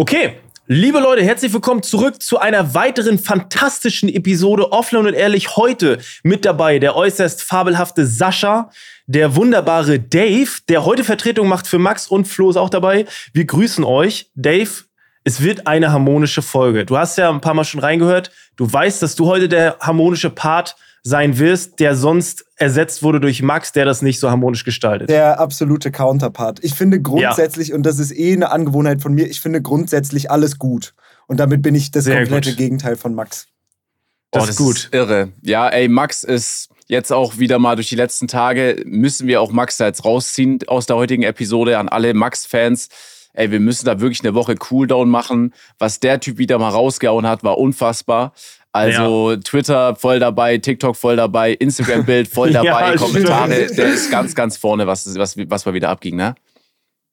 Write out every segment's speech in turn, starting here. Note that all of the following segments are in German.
Okay, liebe Leute, herzlich willkommen zurück zu einer weiteren fantastischen Episode Offline und Ehrlich. Heute mit dabei der äußerst fabelhafte Sascha, der wunderbare Dave, der heute Vertretung macht für Max und Flo ist auch dabei. Wir grüßen euch. Dave, es wird eine harmonische Folge. Du hast ja ein paar Mal schon reingehört. Du weißt, dass du heute der harmonische Part sein wirst, der sonst ersetzt wurde durch Max, der das nicht so harmonisch gestaltet. Der absolute Counterpart. Ich finde grundsätzlich, ja. und das ist eh eine Angewohnheit von mir, ich finde grundsätzlich alles gut. Und damit bin ich das Sehr komplette gut. Gegenteil von Max. Das, oh, das ist gut. Ist irre. Ja, ey, Max ist jetzt auch wieder mal durch die letzten Tage, müssen wir auch Max da jetzt rausziehen aus der heutigen Episode an alle Max-Fans. Ey, wir müssen da wirklich eine Woche Cooldown machen. Was der Typ wieder mal rausgehauen hat, war unfassbar. Also ja. Twitter voll dabei, TikTok voll dabei, Instagram-Bild voll dabei, ja, Kommentare, der ist ganz, ganz vorne, was, was, was mal wieder abging, ne?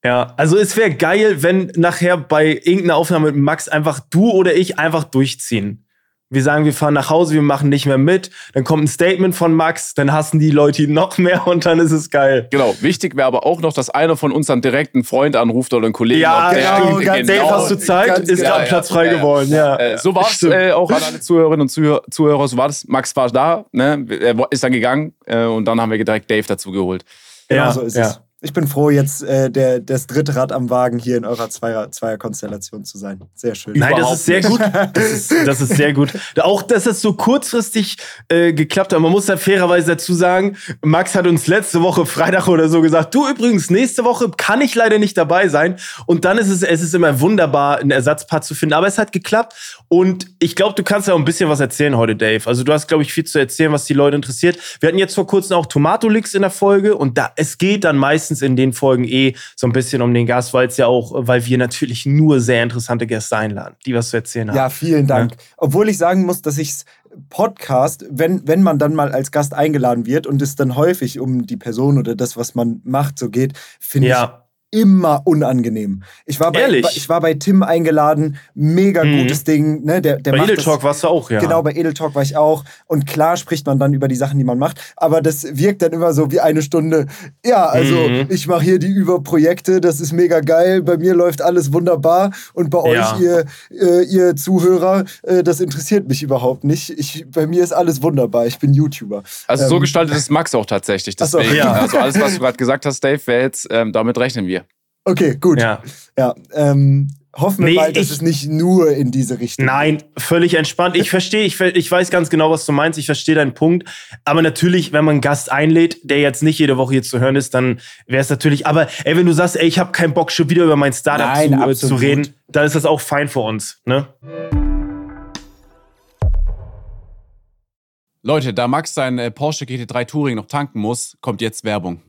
Ja, also es wäre geil, wenn nachher bei irgendeiner Aufnahme mit Max einfach du oder ich einfach durchziehen wir sagen, wir fahren nach Hause, wir machen nicht mehr mit, dann kommt ein Statement von Max, dann hassen die Leute ihn noch mehr und dann ist es geil. Genau, wichtig wäre aber auch noch, dass einer von uns dann direkt einen Freund anruft oder einen Kollegen. Ja, genau, ganz Dave, hast du Zeit? Ganz ist gerade Platz frei ja, geworden, ja. Äh, so war es äh, auch an alle Zuhörerinnen und Zuhörer, Zuhörer, so war das. Max war da, ne? er ist dann gegangen äh, und dann haben wir direkt Dave dazu geholt. Genau ja, so ist es. Ich bin froh, jetzt äh, der, das dritte Rad am Wagen hier in eurer Zweier, Zweierkonstellation zu sein. Sehr schön. Nein, das ist sehr gut. Das ist, das ist sehr gut. Auch, dass es so kurzfristig äh, geklappt hat. Man muss da fairerweise dazu sagen, Max hat uns letzte Woche Freitag oder so gesagt, du übrigens, nächste Woche kann ich leider nicht dabei sein. Und dann ist es, es ist immer wunderbar, einen Ersatzpart zu finden. Aber es hat geklappt. Und ich glaube, du kannst ja auch ein bisschen was erzählen heute, Dave. Also du hast, glaube ich, viel zu erzählen, was die Leute interessiert. Wir hatten jetzt vor kurzem auch Tomatolix in der Folge und da es geht dann meistens meistens in den Folgen eh so ein bisschen um den Gast, weil es ja auch, weil wir natürlich nur sehr interessante Gäste einladen, die was zu erzählen haben. Ja, vielen Dank. Ja? Obwohl ich sagen muss, dass ich Podcast, wenn, wenn man dann mal als Gast eingeladen wird und es dann häufig um die Person oder das, was man macht, so geht, finde ja. ich immer unangenehm. Ich war bei, Ehrlich? ich war bei Tim eingeladen, mega mhm. gutes Ding. Ne? Der, der bei Edel Talk warst du auch, ja. Genau, bei Edel Talk war ich auch. Und klar spricht man dann über die Sachen, die man macht. Aber das wirkt dann immer so wie eine Stunde. Ja, also mhm. ich mache hier die Überprojekte, das ist mega geil. Bei mir läuft alles wunderbar. Und bei ja. euch, ihr, äh, ihr Zuhörer, äh, das interessiert mich überhaupt nicht. Ich, bei mir ist alles wunderbar. Ich bin YouTuber. Also ähm, so gestaltet es Max auch tatsächlich. Deswegen, so, ja. Also alles, was du gerade gesagt hast, Dave, wäre jetzt, ähm, damit rechnen wir. Okay, gut. Ja. ja ähm, hoffen wir nee, mal, dass ich, es nicht nur in diese Richtung Nein, völlig entspannt. Ich verstehe, ich, ich weiß ganz genau, was du meinst. Ich verstehe deinen Punkt. Aber natürlich, wenn man einen Gast einlädt, der jetzt nicht jede Woche hier zu hören ist, dann wäre es natürlich. Aber ey, wenn du sagst, ey, ich habe keinen Bock, schon wieder über mein Startup Nein, zu, zu reden, dann ist das auch fein für uns. Ne? Leute, da Max sein äh, Porsche GT3 Touring noch tanken muss, kommt jetzt Werbung.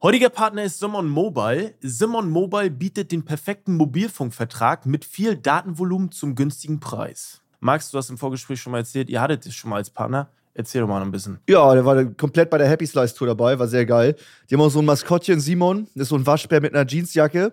Heutiger Partner ist Simon Mobile. Simon Mobile bietet den perfekten Mobilfunkvertrag mit viel Datenvolumen zum günstigen Preis. Max, du hast im Vorgespräch schon mal erzählt, ihr hattet es schon mal als Partner. Erzähl doch mal ein bisschen. Ja, der war komplett bei der Happy Slice Tour dabei, war sehr geil. Die haben auch so ein Maskottchen, Simon, das ist so ein Waschbär mit einer Jeansjacke.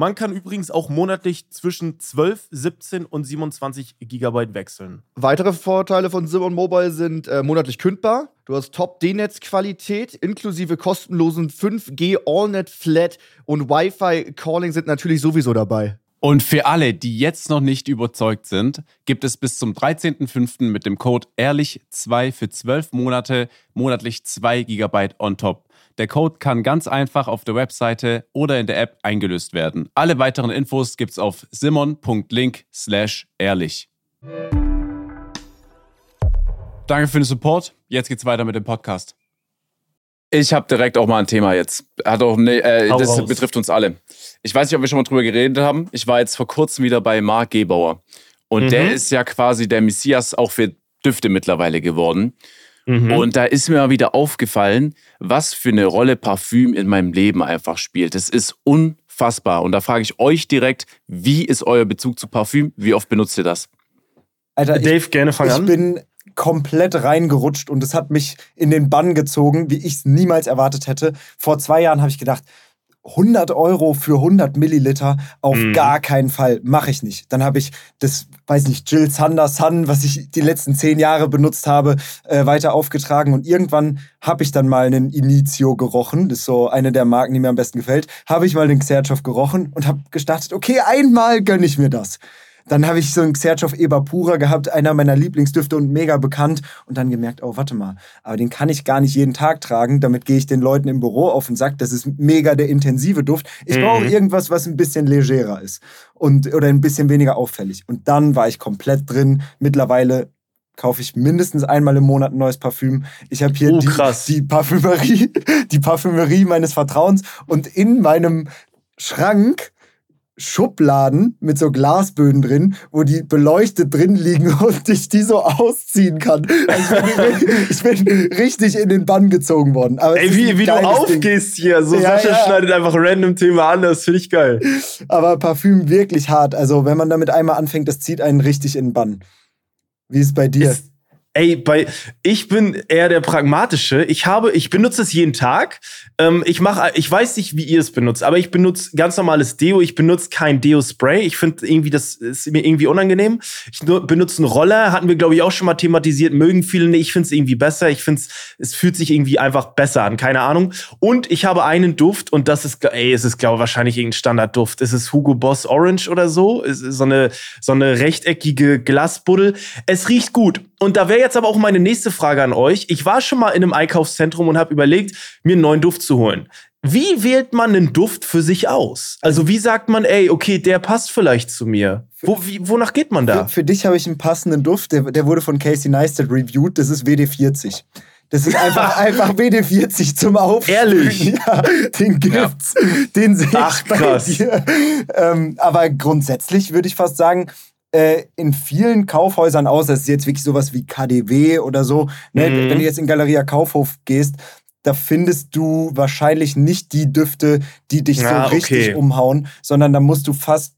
Man kann übrigens auch monatlich zwischen 12, 17 und 27 Gigabyte wechseln. Weitere Vorteile von Simon Mobile sind äh, monatlich kündbar. Du hast Top-D-Netz-Qualität inklusive kostenlosen 5G AllNet Flat und Wi-Fi Calling sind natürlich sowieso dabei. Und für alle, die jetzt noch nicht überzeugt sind, gibt es bis zum 13.05. mit dem Code ehrlich2 für 12 Monate monatlich 2 GB on top. Der Code kann ganz einfach auf der Webseite oder in der App eingelöst werden. Alle weiteren Infos gibt's auf simon.link slash ehrlich. Danke für den Support. Jetzt geht's weiter mit dem Podcast. Ich habe direkt auch mal ein Thema jetzt. Hat auch, nee, äh, das raus. betrifft uns alle. Ich weiß nicht, ob wir schon mal drüber geredet haben. Ich war jetzt vor kurzem wieder bei Marc Gebauer. Und mhm. der ist ja quasi der Messias auch für Düfte mittlerweile geworden. Mhm. Und da ist mir mal wieder aufgefallen, was für eine Rolle Parfüm in meinem Leben einfach spielt. Das ist unfassbar. Und da frage ich euch direkt, wie ist euer Bezug zu Parfüm? Wie oft benutzt ihr das? Alter, Dave, ich, gerne fangen ich an. Ich bin komplett reingerutscht und es hat mich in den Bann gezogen, wie ich es niemals erwartet hätte. Vor zwei Jahren habe ich gedacht, 100 Euro für 100 Milliliter, auf mhm. gar keinen Fall, mache ich nicht. Dann habe ich das, weiß nicht, Jill Sander Sun, was ich die letzten zehn Jahre benutzt habe, äh, weiter aufgetragen und irgendwann habe ich dann mal einen Initio gerochen, das ist so eine der Marken, die mir am besten gefällt, habe ich mal den Xerchow gerochen und habe gestartet, okay, einmal gönne ich mir das. Dann habe ich so einen Xerchow Eber Pura gehabt, einer meiner Lieblingsdüfte und mega bekannt. Und dann gemerkt, oh, warte mal, aber den kann ich gar nicht jeden Tag tragen. Damit gehe ich den Leuten im Büro auf den Sack. Das ist mega der intensive Duft. Ich mhm. brauche irgendwas, was ein bisschen legerer ist. Und, oder ein bisschen weniger auffällig. Und dann war ich komplett drin. Mittlerweile kaufe ich mindestens einmal im Monat ein neues Parfüm. Ich habe hier oh, die, die Parfümerie, die Parfümerie meines Vertrauens und in meinem Schrank Schubladen mit so Glasböden drin, wo die beleuchtet drin liegen und ich die so ausziehen kann. Also ich, bin, ich, bin, richtig in den Bann gezogen worden. Aber Ey, wie, wie du aufgehst Ding. hier. So ja, Sascha ja. schneidet einfach random Thema an, das finde ich geil. Aber Parfüm wirklich hart. Also wenn man damit einmal anfängt, das zieht einen richtig in den Bann. Wie ist es bei dir? Ist Ey, bei ich bin eher der pragmatische. Ich habe, ich benutze es jeden Tag. Ähm, ich mache, ich weiß nicht, wie ihr es benutzt, aber ich benutze ganz normales Deo. Ich benutze kein Deo-Spray. Ich finde irgendwie, das ist mir irgendwie unangenehm. Ich benutze einen Roller. Hatten wir, glaube ich, auch schon mal thematisiert. Mögen viele nicht. Ich finde es irgendwie besser. Ich finde es, es fühlt sich irgendwie einfach besser an. Keine Ahnung. Und ich habe einen Duft und das ist, ey, es ist, glaube ich, wahrscheinlich irgendein Standardduft. Es ist Hugo Boss Orange oder so. Es ist so eine, so eine rechteckige Glasbuddel. Es riecht gut. Und da wäre jetzt aber auch meine nächste Frage an euch. Ich war schon mal in einem Einkaufszentrum und habe überlegt, mir einen neuen Duft zu holen. Wie wählt man einen Duft für sich aus? Also wie sagt man, ey, okay, der passt vielleicht zu mir? Wo, wie, wonach geht man da? Für, für dich habe ich einen passenden Duft, der, der wurde von Casey Neistat reviewed, das ist WD40. Das ist einfach, einfach WD40 zum Aufsprühen. Ehrlich? Ja, den gibt's. Ja. Den sehe ich Ach, krass. dir. Ähm, aber grundsätzlich würde ich fast sagen, äh, in vielen Kaufhäusern aus, das ist jetzt wirklich sowas wie KDW oder so, ne? Mhm. wenn du jetzt in Galeria Kaufhof gehst, da findest du wahrscheinlich nicht die Düfte, die dich ja, so richtig okay. umhauen, sondern da musst du fast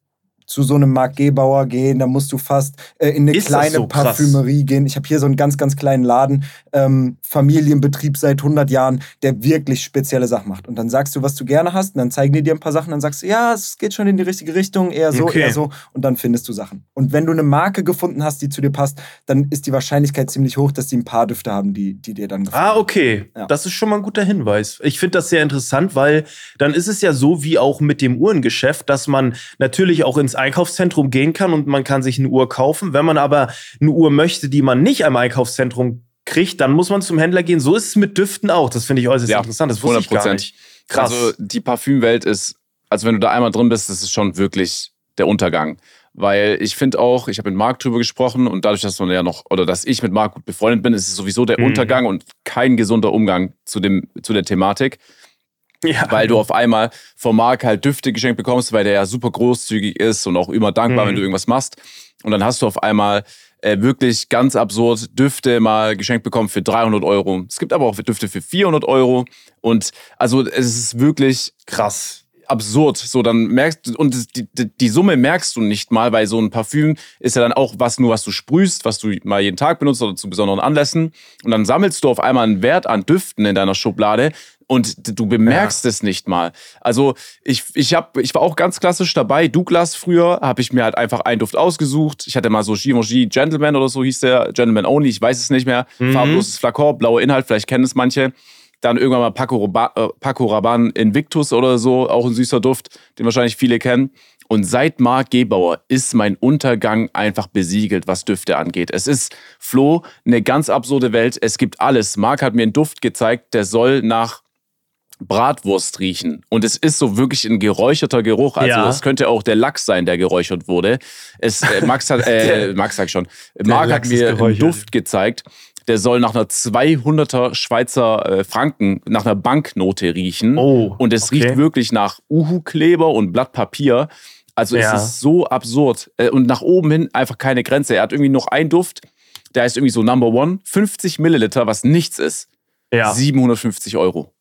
zu so einem Marc Gebauer gehen, da musst du fast äh, in eine Ist kleine so Parfümerie gehen. Ich habe hier so einen ganz, ganz kleinen Laden, ähm, Familienbetrieb seit 100 Jahren, der wirklich spezielle Sachen macht. Und dann sagst du, was du gerne hast, und dann zeigen die dir ein paar Sachen, dann sagst du, ja, es geht schon in die richtige Richtung, eher so, okay. eher so, und dann findest du Sachen. Und wenn du eine Marke gefunden hast, die zu dir passt, dann ist die Wahrscheinlichkeit ziemlich hoch, dass die ein paar Düfte haben, die, die dir dann gefallen. Ah, okay. Ja. Das ist schon mal ein guter Hinweis. Ich finde das sehr interessant, weil dann ist es ja so wie auch mit dem Uhrengeschäft, dass man natürlich auch ins Einkaufszentrum gehen kann und man kann sich eine Uhr kaufen. Wenn man aber eine Uhr möchte, die man nicht am Einkaufszentrum kriegt, dann muss man zum Händler gehen. So ist es mit Düften auch. Das finde ich äußerst ja, interessant. Das wusste 100%. ich gar nicht. Krass. Also die Parfümwelt ist, also wenn du da einmal drin bist, das ist schon wirklich der Untergang. Weil ich finde auch, ich habe mit Marc drüber gesprochen und dadurch, dass man ja noch, oder dass ich mit Marc gut befreundet bin, ist es sowieso der mhm. Untergang und kein gesunder Umgang zu, dem, zu der Thematik. Ja. Weil du auf einmal vom Marc halt Düfte geschenkt bekommst, weil der ja super großzügig ist und auch immer dankbar, mhm. wenn du irgendwas machst. Und dann hast du auf einmal äh, wirklich ganz absurd Düfte mal geschenkt bekommen für 300 Euro. Es gibt aber auch Düfte für 400 Euro. Und also es ist wirklich krass absurd. So, dann merkst du, und die, die, die, Summe merkst du nicht mal, weil so ein Parfüm ist ja dann auch was nur, was du sprühst, was du mal jeden Tag benutzt oder zu besonderen Anlässen. Und dann sammelst du auf einmal einen Wert an Düften in deiner Schublade, und du bemerkst ja. es nicht mal. Also ich, ich, hab, ich war auch ganz klassisch dabei. Douglas früher habe ich mir halt einfach einen Duft ausgesucht. Ich hatte mal so Givenchy Gentleman oder so hieß der. Gentleman Only, ich weiß es nicht mehr. Mhm. Farbloses Flakon, blauer Inhalt, vielleicht kennen es manche. Dann irgendwann mal Paco, Roba, äh, Paco Rabanne Invictus oder so, auch ein süßer Duft, den wahrscheinlich viele kennen. Und seit Marc Gebauer ist mein Untergang einfach besiegelt, was Düfte angeht. Es ist, Flo, eine ganz absurde Welt. Es gibt alles. Marc hat mir einen Duft gezeigt, der soll nach Bratwurst riechen. Und es ist so wirklich ein geräucherter Geruch. Also ja. es könnte auch der Lachs sein, der geräuchert wurde. Es, äh, Max hat, äh, Max sag schon, Marc hat mir einen Duft gezeigt. Der soll nach einer 200er Schweizer äh, Franken, nach einer Banknote riechen. Oh, und es okay. riecht wirklich nach Uhu-Kleber und Blatt Papier. Also ja. es ist so absurd. Äh, und nach oben hin einfach keine Grenze. Er hat irgendwie noch einen Duft, der ist irgendwie so Number One, 50 Milliliter, was nichts ist. Ja. 750 Euro.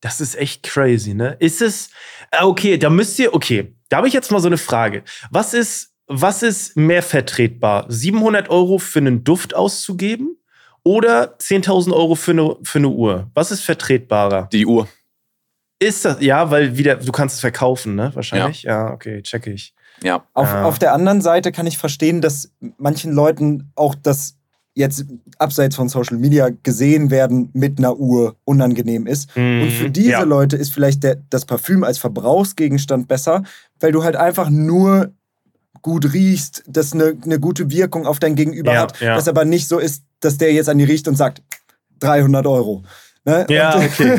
Das ist echt crazy, ne? Ist es, äh, okay, da müsst ihr, okay, da habe ich jetzt mal so eine Frage. Was ist, was ist mehr vertretbar? 700 Euro für einen Duft auszugeben oder 10.000 Euro für eine, für eine Uhr? Was ist vertretbarer? Die Uhr. Ist das, ja, weil wieder, du kannst es verkaufen, ne? Wahrscheinlich. Ja, ja okay, check ich. Ja. Auf, ah. auf der anderen Seite kann ich verstehen, dass manchen Leuten auch das jetzt abseits von Social Media gesehen werden mit einer Uhr unangenehm ist. Mhm, und für diese ja. Leute ist vielleicht der, das Parfüm als Verbrauchsgegenstand besser, weil du halt einfach nur gut riechst, das eine, eine gute Wirkung auf dein Gegenüber ja, hat, ja. das aber nicht so ist, dass der jetzt an die riecht und sagt 300 Euro. Ne? Ja, und, okay.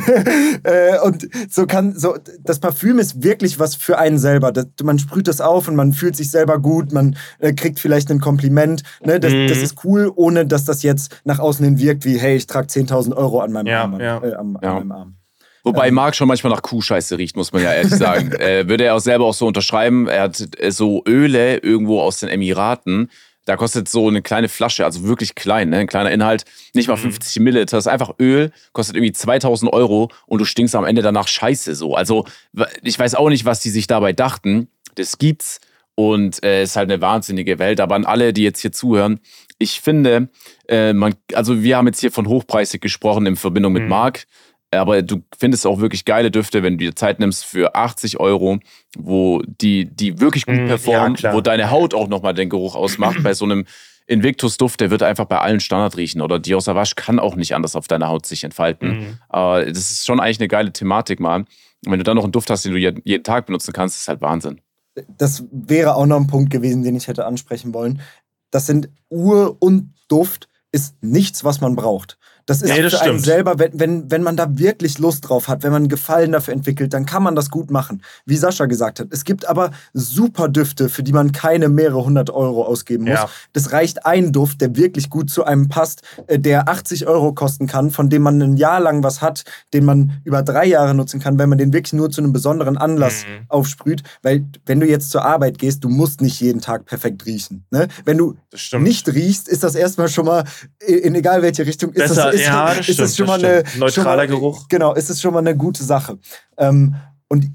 äh, und so kann, so, das Parfüm ist wirklich was für einen selber. Das, man sprüht das auf und man fühlt sich selber gut, man äh, kriegt vielleicht ein Kompliment. Ne? Das, mhm. das, ist cool, ohne dass das jetzt nach außen hin wirkt wie, hey, ich trage 10.000 Euro an meinem ja, Arm. Ja. Äh, am, ja. an meinem Arm. Wobei ähm. Marc schon manchmal nach Kuhscheiße riecht, muss man ja ehrlich sagen. äh, würde er auch selber auch so unterschreiben. Er hat äh, so Öle irgendwo aus den Emiraten da kostet so eine kleine Flasche, also wirklich klein, ne? ein kleiner Inhalt, nicht mal 50 mhm. Milliliter, das ist einfach Öl, kostet irgendwie 2000 Euro und du stinkst am Ende danach scheiße so. Also ich weiß auch nicht, was die sich dabei dachten. Das gibt's und es äh, ist halt eine wahnsinnige Welt. Aber an alle, die jetzt hier zuhören, ich finde, äh, man, also wir haben jetzt hier von hochpreisig gesprochen in Verbindung mit mhm. Marc. Aber du findest auch wirklich geile Düfte, wenn du dir Zeit nimmst für 80 Euro, wo die, die wirklich gut mm, performen, ja, wo deine Haut auch nochmal den Geruch ausmacht. bei so einem Invictus-Duft, der wird einfach bei allen Standard riechen. Oder Dior Savage kann auch nicht anders auf deiner Haut sich entfalten. Mhm. Aber das ist schon eigentlich eine geile Thematik mal. Und wenn du dann noch einen Duft hast, den du jeden Tag benutzen kannst, ist halt Wahnsinn. Das wäre auch noch ein Punkt gewesen, den ich hätte ansprechen wollen. Das sind Uhr und Duft ist nichts, was man braucht. Das ist ja, das für einen selber, wenn, wenn, wenn man da wirklich Lust drauf hat, wenn man einen Gefallen dafür entwickelt, dann kann man das gut machen. Wie Sascha gesagt hat. Es gibt aber super Düfte, für die man keine mehrere hundert Euro ausgeben muss. Ja. Das reicht ein Duft, der wirklich gut zu einem passt, äh, der 80 Euro kosten kann, von dem man ein Jahr lang was hat, den man über drei Jahre nutzen kann, wenn man den wirklich nur zu einem besonderen Anlass mhm. aufsprüht. Weil wenn du jetzt zur Arbeit gehst, du musst nicht jeden Tag perfekt riechen. Ne? Wenn du nicht riechst, ist das erstmal schon mal, in egal welche Richtung, ist Besser, das ist, ja, das ist stimmt, es schon mal eine neutraler mal, Geruch. Genau, ist es schon mal eine gute Sache. Ähm, und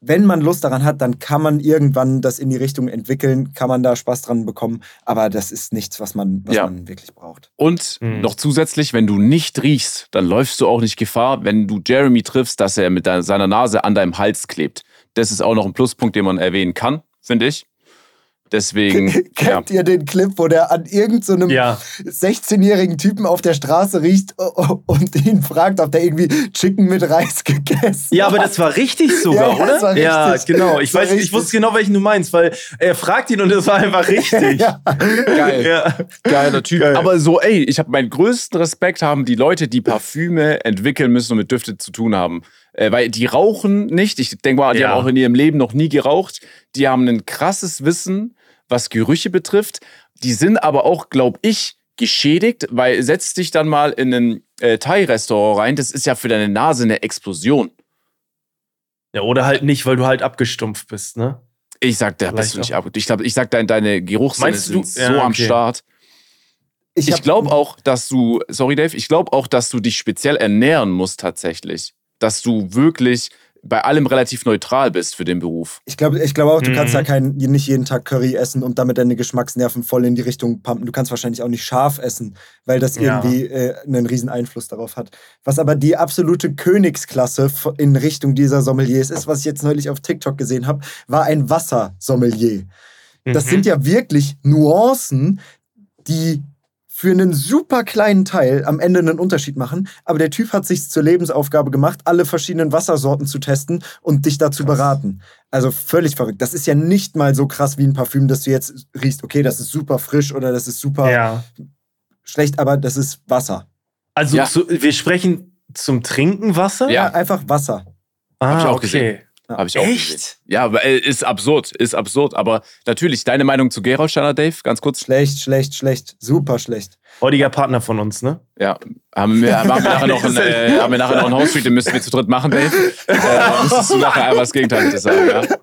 wenn man Lust daran hat, dann kann man irgendwann das in die Richtung entwickeln, kann man da Spaß dran bekommen. Aber das ist nichts, was man, was ja. man wirklich braucht. Und mhm. noch zusätzlich, wenn du nicht riechst, dann läufst du auch nicht Gefahr, wenn du Jeremy triffst, dass er mit seiner Nase an deinem Hals klebt. Das ist auch noch ein Pluspunkt, den man erwähnen kann, finde ich. Deswegen. Kennt ja. ihr den Clip, wo der an irgendeinem so ja. 16-jährigen Typen auf der Straße riecht und ihn fragt, ob der irgendwie Chicken mit Reis gegessen hat? Ja, aber das war richtig sogar, ja, oder? Das war richtig. Ja, genau. Ich, weiß, ich wusste genau, welchen du meinst, weil er fragt ihn und das war einfach richtig. ja. Geil. Ja. Geiler Typ. Geil. Aber so, ey, ich habe meinen größten Respekt haben die Leute, die Parfüme entwickeln müssen und mit Düfte zu tun haben äh, weil die rauchen nicht. Ich denke mal, die ja. haben auch in ihrem Leben noch nie geraucht. Die haben ein krasses Wissen, was Gerüche betrifft. Die sind aber auch, glaube ich, geschädigt, weil setz dich dann mal in ein äh, Thai-Restaurant rein. Das ist ja für deine Nase eine Explosion. Ja, oder halt nicht, weil du halt abgestumpft bist, ne? Ich sag, da bist du nicht ab. Ich glaube, ich sag, deine, deine Geruchssinne sind ja, so okay. am Start. Ich, ich glaube auch, dass du, sorry Dave, ich glaube auch, dass du dich speziell ernähren musst tatsächlich dass du wirklich bei allem relativ neutral bist für den Beruf. Ich glaube ich glaub auch, du mhm. kannst ja kein, nicht jeden Tag Curry essen und damit deine Geschmacksnerven voll in die Richtung pumpen. Du kannst wahrscheinlich auch nicht scharf essen, weil das ja. irgendwie äh, einen riesen Einfluss darauf hat. Was aber die absolute Königsklasse in Richtung dieser Sommeliers ist, was ich jetzt neulich auf TikTok gesehen habe, war ein Wassersommelier. Das mhm. sind ja wirklich Nuancen, die für einen super kleinen Teil am Ende einen Unterschied machen. Aber der Typ hat sich zur Lebensaufgabe gemacht, alle verschiedenen Wassersorten zu testen und dich dazu krass. beraten. Also völlig verrückt. Das ist ja nicht mal so krass wie ein Parfüm, dass du jetzt riechst, okay, das ist super frisch oder das ist super ja. schlecht, aber das ist Wasser. Also ja. zu, wir sprechen zum Trinken Wasser? Ja, einfach Wasser. Ah, Hab ich auch okay. Gesehen. Ja. Habe ich auch Echt? Gesehen. Ja, äh, ist absurd, ist absurd. Aber natürlich, deine Meinung zu Gerolsteiner, Dave, ganz kurz. Schlecht, schlecht, schlecht. Super schlecht. Heutiger Partner von uns, ne? Ja. Haben wir, haben wir, nachher, noch ein, äh, haben wir nachher noch einen House den müssen wir zu dritt machen, Dave. Äh, müsstest du nachher einmal das Gegenteil sagen, ja?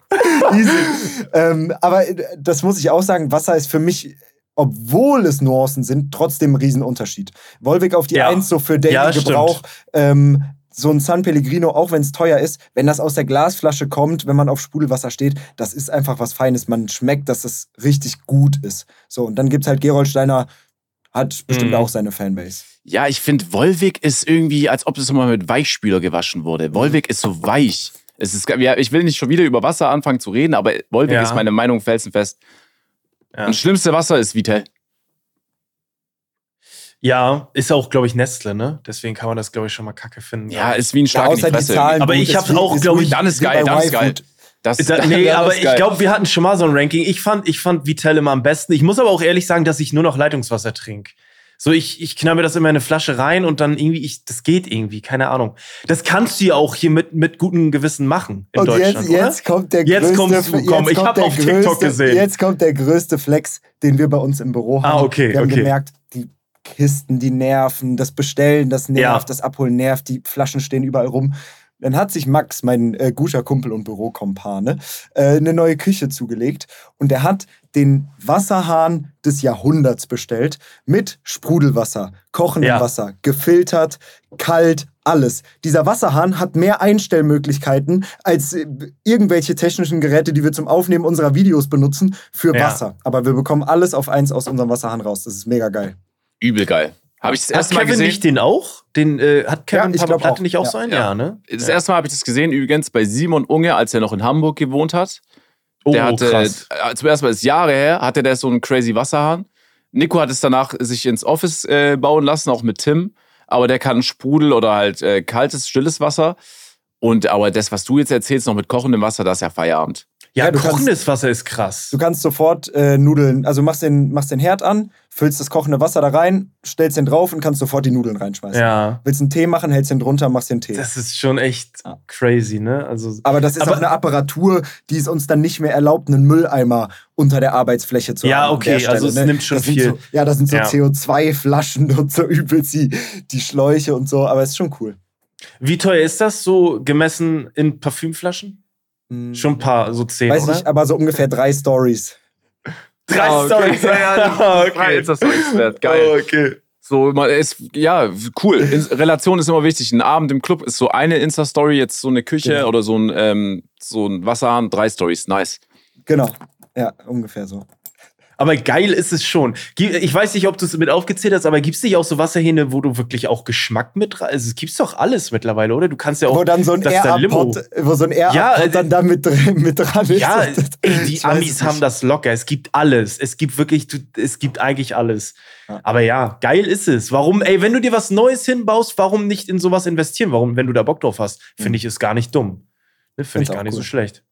Ähm, aber äh, das muss ich auch sagen, Wasser ist für mich obwohl es Nuancen sind, trotzdem ein Riesenunterschied. Wolwig auf die ja. 1 so für Daily ja, Gebrauch, ähm, so ein San Pellegrino, auch wenn es teuer ist, wenn das aus der Glasflasche kommt, wenn man auf Sprudelwasser steht, das ist einfach was Feines. Man schmeckt, dass das richtig gut ist. So, und dann gibt es halt Gerolsteiner Hat bestimmt mhm. auch seine Fanbase. Ja, ich finde, Wolwig ist irgendwie, als ob es mal mit Weichspüler gewaschen wurde. Wolwig ist so weich. Es ist, ja, ich will nicht schon wieder über Wasser anfangen zu reden, aber Wolwig ja. ist meine Meinung felsenfest. Ja. Und das schlimmste Wasser ist Vitell. Ja, ist auch, glaube ich, Nestle, ne? Deswegen kann man das, glaube ich, schon mal kacke finden. Ja, ist wie ein Schlag ja, in die Fresse. aber ich habe auch, glaube ich, dann ist geil, dann ist geil. Das, da, nee, das aber ich glaube, wir hatten schon mal so ein Ranking. Ich fand, ich fand Vitell immer am besten. Ich muss aber auch ehrlich sagen, dass ich nur noch Leitungswasser trinke. So, ich, ich knall mir das immer in eine Flasche rein und dann irgendwie, ich, das geht irgendwie, keine Ahnung. Das kannst du ja auch hier mit, mit gutem Gewissen machen in und Deutschland. Jetzt, jetzt kommt der jetzt größte, kommst komm, ich habe auf größte, TikTok gesehen. Jetzt kommt der größte Flex, den wir bei uns im Büro ah, haben. Ah, okay. Wir haben okay. gemerkt, Kisten, die nerven, das Bestellen, das nervt, ja. das Abholen nervt, die Flaschen stehen überall rum. Dann hat sich Max, mein äh, guter Kumpel und Bürokompane, äh, eine neue Küche zugelegt und er hat den Wasserhahn des Jahrhunderts bestellt mit Sprudelwasser, kochendem ja. Wasser, gefiltert, kalt, alles. Dieser Wasserhahn hat mehr Einstellmöglichkeiten als äh, irgendwelche technischen Geräte, die wir zum Aufnehmen unserer Videos benutzen, für ja. Wasser. Aber wir bekommen alles auf eins aus unserem Wasserhahn raus. Das ist mega geil. Übel geil. Habe ich das erste hat Mal Kevin gesehen. nicht den auch? Den äh, hat Kevin ja, Platte nicht auch ja. so einen? Ja, ja ne? Das erste Mal habe ich das gesehen übrigens bei Simon Unge, als er noch in Hamburg gewohnt hat. Oh, der hatte krass. Äh, zuerst mal ist Jahre her, hatte der so einen crazy Wasserhahn. Nico hat es danach sich ins Office äh, bauen lassen, auch mit Tim. Aber der kann Sprudel oder halt äh, kaltes, stilles Wasser. Und aber das, was du jetzt erzählst, noch mit kochendem Wasser, das ist ja Feierabend. Ja, ja kochendes kannst, Wasser ist krass. Du kannst sofort äh, Nudeln, also machst den, machst den Herd an, füllst das kochende Wasser da rein, stellst den drauf und kannst sofort die Nudeln reinschmeißen. Ja. Willst einen Tee machen, hältst den drunter, machst den Tee. Das ist schon echt ja. crazy, ne? Also, aber das ist aber, auch eine Apparatur, die es uns dann nicht mehr erlaubt, einen Mülleimer unter der Arbeitsfläche zu ja, haben. Ja, okay, Stelle, also es ne? nimmt schon das viel. So, ja, da sind so ja. CO2-Flaschen und so übelst die, die Schläuche und so, aber es ist schon cool. Wie teuer ist das so gemessen in Parfümflaschen? Hm. Schon ein paar, so zehn, Weiß oder? ich, aber so ungefähr drei Stories. Drei oh, okay. Stories? Ja, okay. Ist das wert. Geil. Oh, okay. So, man ist, ja, cool. In, Relation ist immer wichtig. Ein Abend im Club ist so eine Insta-Story, jetzt so eine Küche genau. oder so ein, ähm, so ein Wasserhahn, drei Stories. Nice. Genau. Ja, ungefähr so. Aber geil ist es schon. Ich weiß nicht, ob du es mit aufgezählt hast, aber gibt es nicht auch so Wasserhähne, wo du wirklich auch Geschmack mit rein? Also es gibt doch alles mittlerweile, oder? Du kannst ja auch. Wo dann so ein Air-Pod, wo so ein Air ja, äh, dann da mit, mit dran ist. Ja, ey, die Amis haben das locker. Es gibt alles. Es gibt wirklich, es gibt eigentlich alles. Ja. Aber ja, geil ist es. Warum, ey, wenn du dir was Neues hinbaust, warum nicht in sowas investieren? Warum, wenn du da Bock drauf hast? Finde mhm. ich es gar nicht dumm. Ne, Finde ich gar nicht cool. so schlecht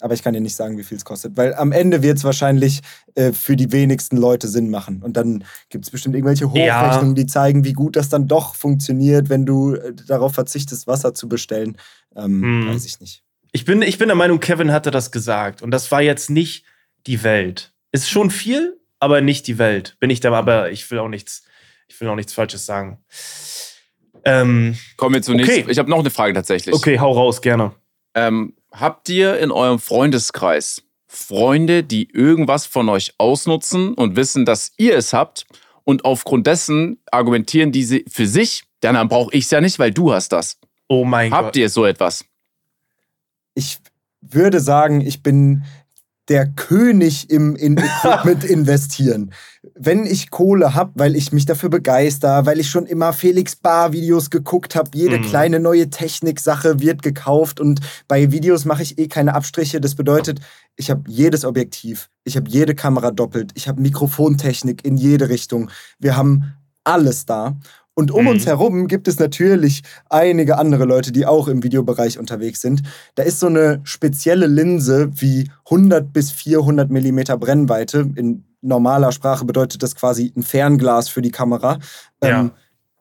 aber ich kann dir nicht sagen, wie viel es kostet. Weil am Ende wird es wahrscheinlich äh, für die wenigsten Leute Sinn machen. Und dann gibt es bestimmt irgendwelche Hochrechnungen, ja. die zeigen, wie gut das dann doch funktioniert, wenn du äh, darauf verzichtest, Wasser zu bestellen. Ähm, hm. Weiß ich nicht. Ich bin, ich bin der Meinung, Kevin hatte das gesagt. Und das war jetzt nicht die Welt. Ist schon viel, aber nicht die Welt. Bin ich da, aber ich will auch nichts, ich will auch nichts Falsches sagen. Ähm, Kommen wir zunächst. Okay. Ich habe noch eine Frage tatsächlich. Okay, hau raus, gerne. Ähm, Habt ihr in eurem Freundeskreis Freunde, die irgendwas von euch ausnutzen und wissen, dass ihr es habt und aufgrund dessen argumentieren diese für sich, dann brauche ich es ja nicht, weil du hast das. Oh mein Habt Gott. Habt ihr so etwas? Ich würde sagen, ich bin der König im in Equipment investieren. Wenn ich Kohle habe, weil ich mich dafür begeister, weil ich schon immer Felix Bar Videos geguckt habe, jede mhm. kleine neue Technik-Sache wird gekauft und bei Videos mache ich eh keine Abstriche. Das bedeutet, ich habe jedes Objektiv, ich habe jede Kamera doppelt, ich habe Mikrofontechnik in jede Richtung. Wir haben alles da und um mhm. uns herum gibt es natürlich einige andere Leute, die auch im Videobereich unterwegs sind. Da ist so eine spezielle Linse wie 100 bis 400 Millimeter Brennweite. In normaler Sprache bedeutet das quasi ein Fernglas für die Kamera. Ja. Ähm,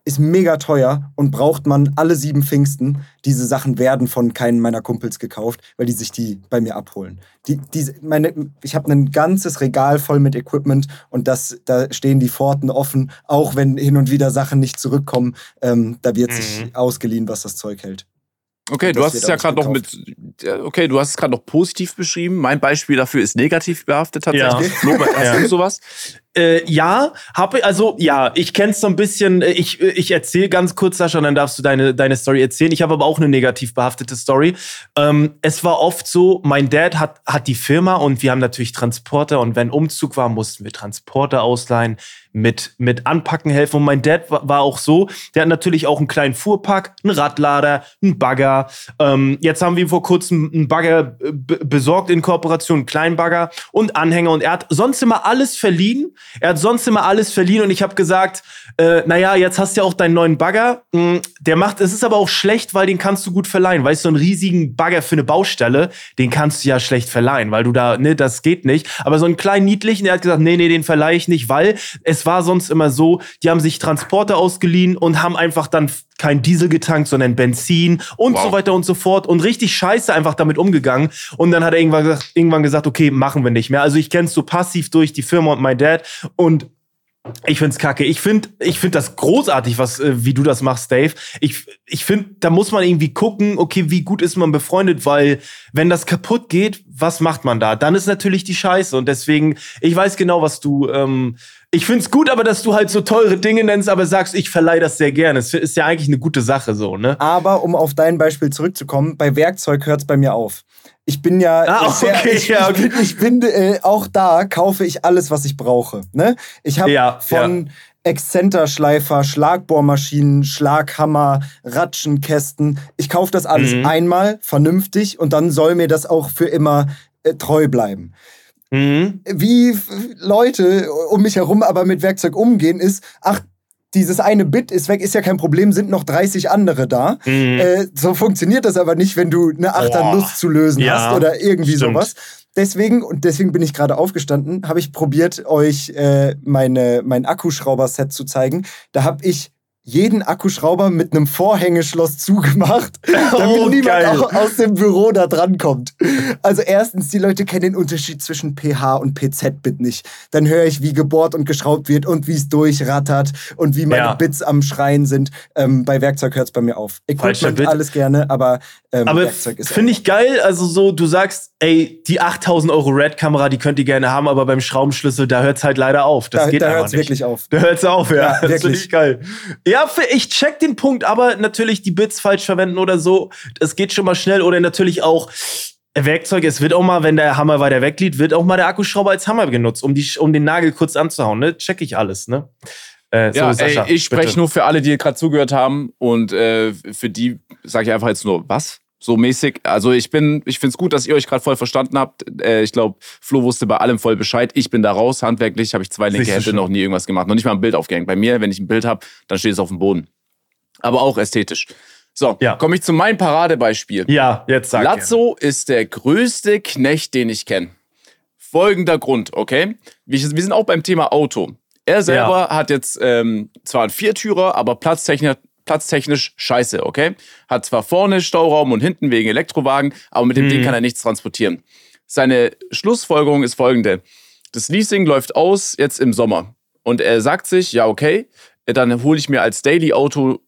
ist mega teuer und braucht man alle sieben Pfingsten. Diese Sachen werden von keinen meiner Kumpels gekauft, weil die sich die bei mir abholen. Die, die, meine, ich habe ein ganzes Regal voll mit Equipment und das, da stehen die Pforten offen, auch wenn hin und wieder Sachen nicht zurückkommen. Ähm, da wird mhm. sich ausgeliehen, was das Zeug hält. Okay, du hast es ja gerade noch mit. Okay, du hast es gerade noch positiv beschrieben. Mein Beispiel dafür ist negativ behaftet tatsächlich. Ja. Flo, hast ja. du sowas? Äh, ja, habe also ja, ich kenn's so ein bisschen. Äh, ich ich erzähle ganz kurz, Sascha, und dann darfst du deine deine Story erzählen. Ich habe aber auch eine negativ behaftete Story. Ähm, es war oft so, mein Dad hat hat die Firma und wir haben natürlich Transporter und wenn Umzug war, mussten wir Transporter ausleihen mit, mit Anpacken helfen. Und mein Dad war, auch so, der hat natürlich auch einen kleinen Fuhrpark, einen Radlader, einen Bagger. Ähm, jetzt haben wir vor kurzem einen Bagger besorgt in Kooperation, einen kleinen Bagger und Anhänger. Und er hat sonst immer alles verliehen. Er hat sonst immer alles verliehen. Und ich habe gesagt, äh, naja, jetzt hast du ja auch deinen neuen Bagger. Hm, der macht, es ist aber auch schlecht, weil den kannst du gut verleihen. Weißt du, so einen riesigen Bagger für eine Baustelle, den kannst du ja schlecht verleihen, weil du da, ne, das geht nicht. Aber so einen kleinen niedlichen, der hat gesagt, nee, nee, den verleihe ich nicht, weil es war sonst immer so, die haben sich Transporter ausgeliehen und haben einfach dann kein Diesel getankt, sondern Benzin und wow. so weiter und so fort und richtig scheiße einfach damit umgegangen. Und dann hat er irgendwann gesagt, irgendwann gesagt okay, machen wir nicht mehr. Also ich kenn's so passiv durch die Firma und mein Dad und ich find's kacke. Ich find, ich find das großartig, was, äh, wie du das machst, Dave. Ich, ich find, da muss man irgendwie gucken, okay, wie gut ist man befreundet, weil wenn das kaputt geht, was macht man da? Dann ist natürlich die Scheiße. Und deswegen, ich weiß genau, was du, ähm, ich find's gut, aber dass du halt so teure Dinge nennst, aber sagst, ich verleihe das sehr gerne. Es ist ja eigentlich eine gute Sache so, ne? Aber um auf dein Beispiel zurückzukommen, bei Werkzeug hört's bei mir auf. Ich bin ja, ah, okay, sehr, ich, ja, okay. ich bin, ich bin äh, auch da kaufe ich alles, was ich brauche. Ne? Ich habe ja, von ja. Exzenterschleifer, Schlagbohrmaschinen, Schlaghammer, Ratschenkästen. Ich kaufe das alles mhm. einmal vernünftig und dann soll mir das auch für immer äh, treu bleiben. Mhm. Wie Leute um mich herum aber mit Werkzeug umgehen, ist, ach, dieses eine Bit ist weg, ist ja kein Problem, sind noch 30 andere da. Mhm. Äh, so funktioniert das aber nicht, wenn du eine Achter Lust zu lösen ja, hast oder irgendwie stimmt. sowas. Deswegen, und deswegen bin ich gerade aufgestanden, habe ich probiert, euch äh, meine, mein Akkuschrauber-Set zu zeigen. Da habe ich jeden Akkuschrauber mit einem Vorhängeschloss zugemacht, damit oh, niemand auch aus dem Büro da dran kommt. Also erstens, die Leute kennen den Unterschied zwischen PH und PZ-Bit nicht. Dann höre ich, wie gebohrt und geschraubt wird und wie es durchrattert und wie meine ja. Bits am Schreien sind. Ähm, bei Werkzeug hört es bei mir auf. Equipment alles gerne, aber, ähm, aber Werkzeug ist finde ich geil. Also so, du sagst, ey, die 8000 Euro Red-Kamera, die könnt ihr gerne haben, aber beim Schraubenschlüssel, da hört es halt leider auf. Das da, geht da hört es wirklich auf. Da hört es auf, ja. ja das finde ich geil. Ja, ich check den Punkt, aber natürlich die Bits falsch verwenden oder so, das geht schon mal schnell. Oder natürlich auch Werkzeug, es wird auch mal, wenn der Hammer weiter wegliegt, wird auch mal der Akkuschrauber als Hammer genutzt, um, die, um den Nagel kurz anzuhauen. Ne? Check ich alles, ne? Äh, so, ja, Sascha, ey, ich spreche nur für alle, die gerade zugehört haben und äh, für die sage ich einfach jetzt nur, was? So mäßig. Also ich bin, ich finde es gut, dass ihr euch gerade voll verstanden habt. Äh, ich glaube, Flo wusste bei allem voll Bescheid. Ich bin da raus, handwerklich habe ich zwei linke Hände, noch nie irgendwas gemacht. Noch nicht mal ein Bild aufgehängt. Bei mir, wenn ich ein Bild habe, dann steht es auf dem Boden. Aber auch ästhetisch. So, ja. komme ich zu meinem Paradebeispiel. Ja, jetzt sag Lazzo ja. ist der größte Knecht, den ich kenne. Folgender Grund, okay? Wir, wir, sind auch beim Thema Auto. Er selber ja. hat jetzt ähm, zwar einen Viertürer, aber platztechnisch platztechnisch scheiße, okay? Hat zwar vorne Stauraum und hinten wegen Elektrowagen, aber mit dem hm. Ding mhm. kann er nichts transportieren. Seine Schlussfolgerung ist folgende. Das Leasing läuft aus jetzt im Sommer. Und er sagt sich, ja, okay, dann hole ich mir als Daily-Auto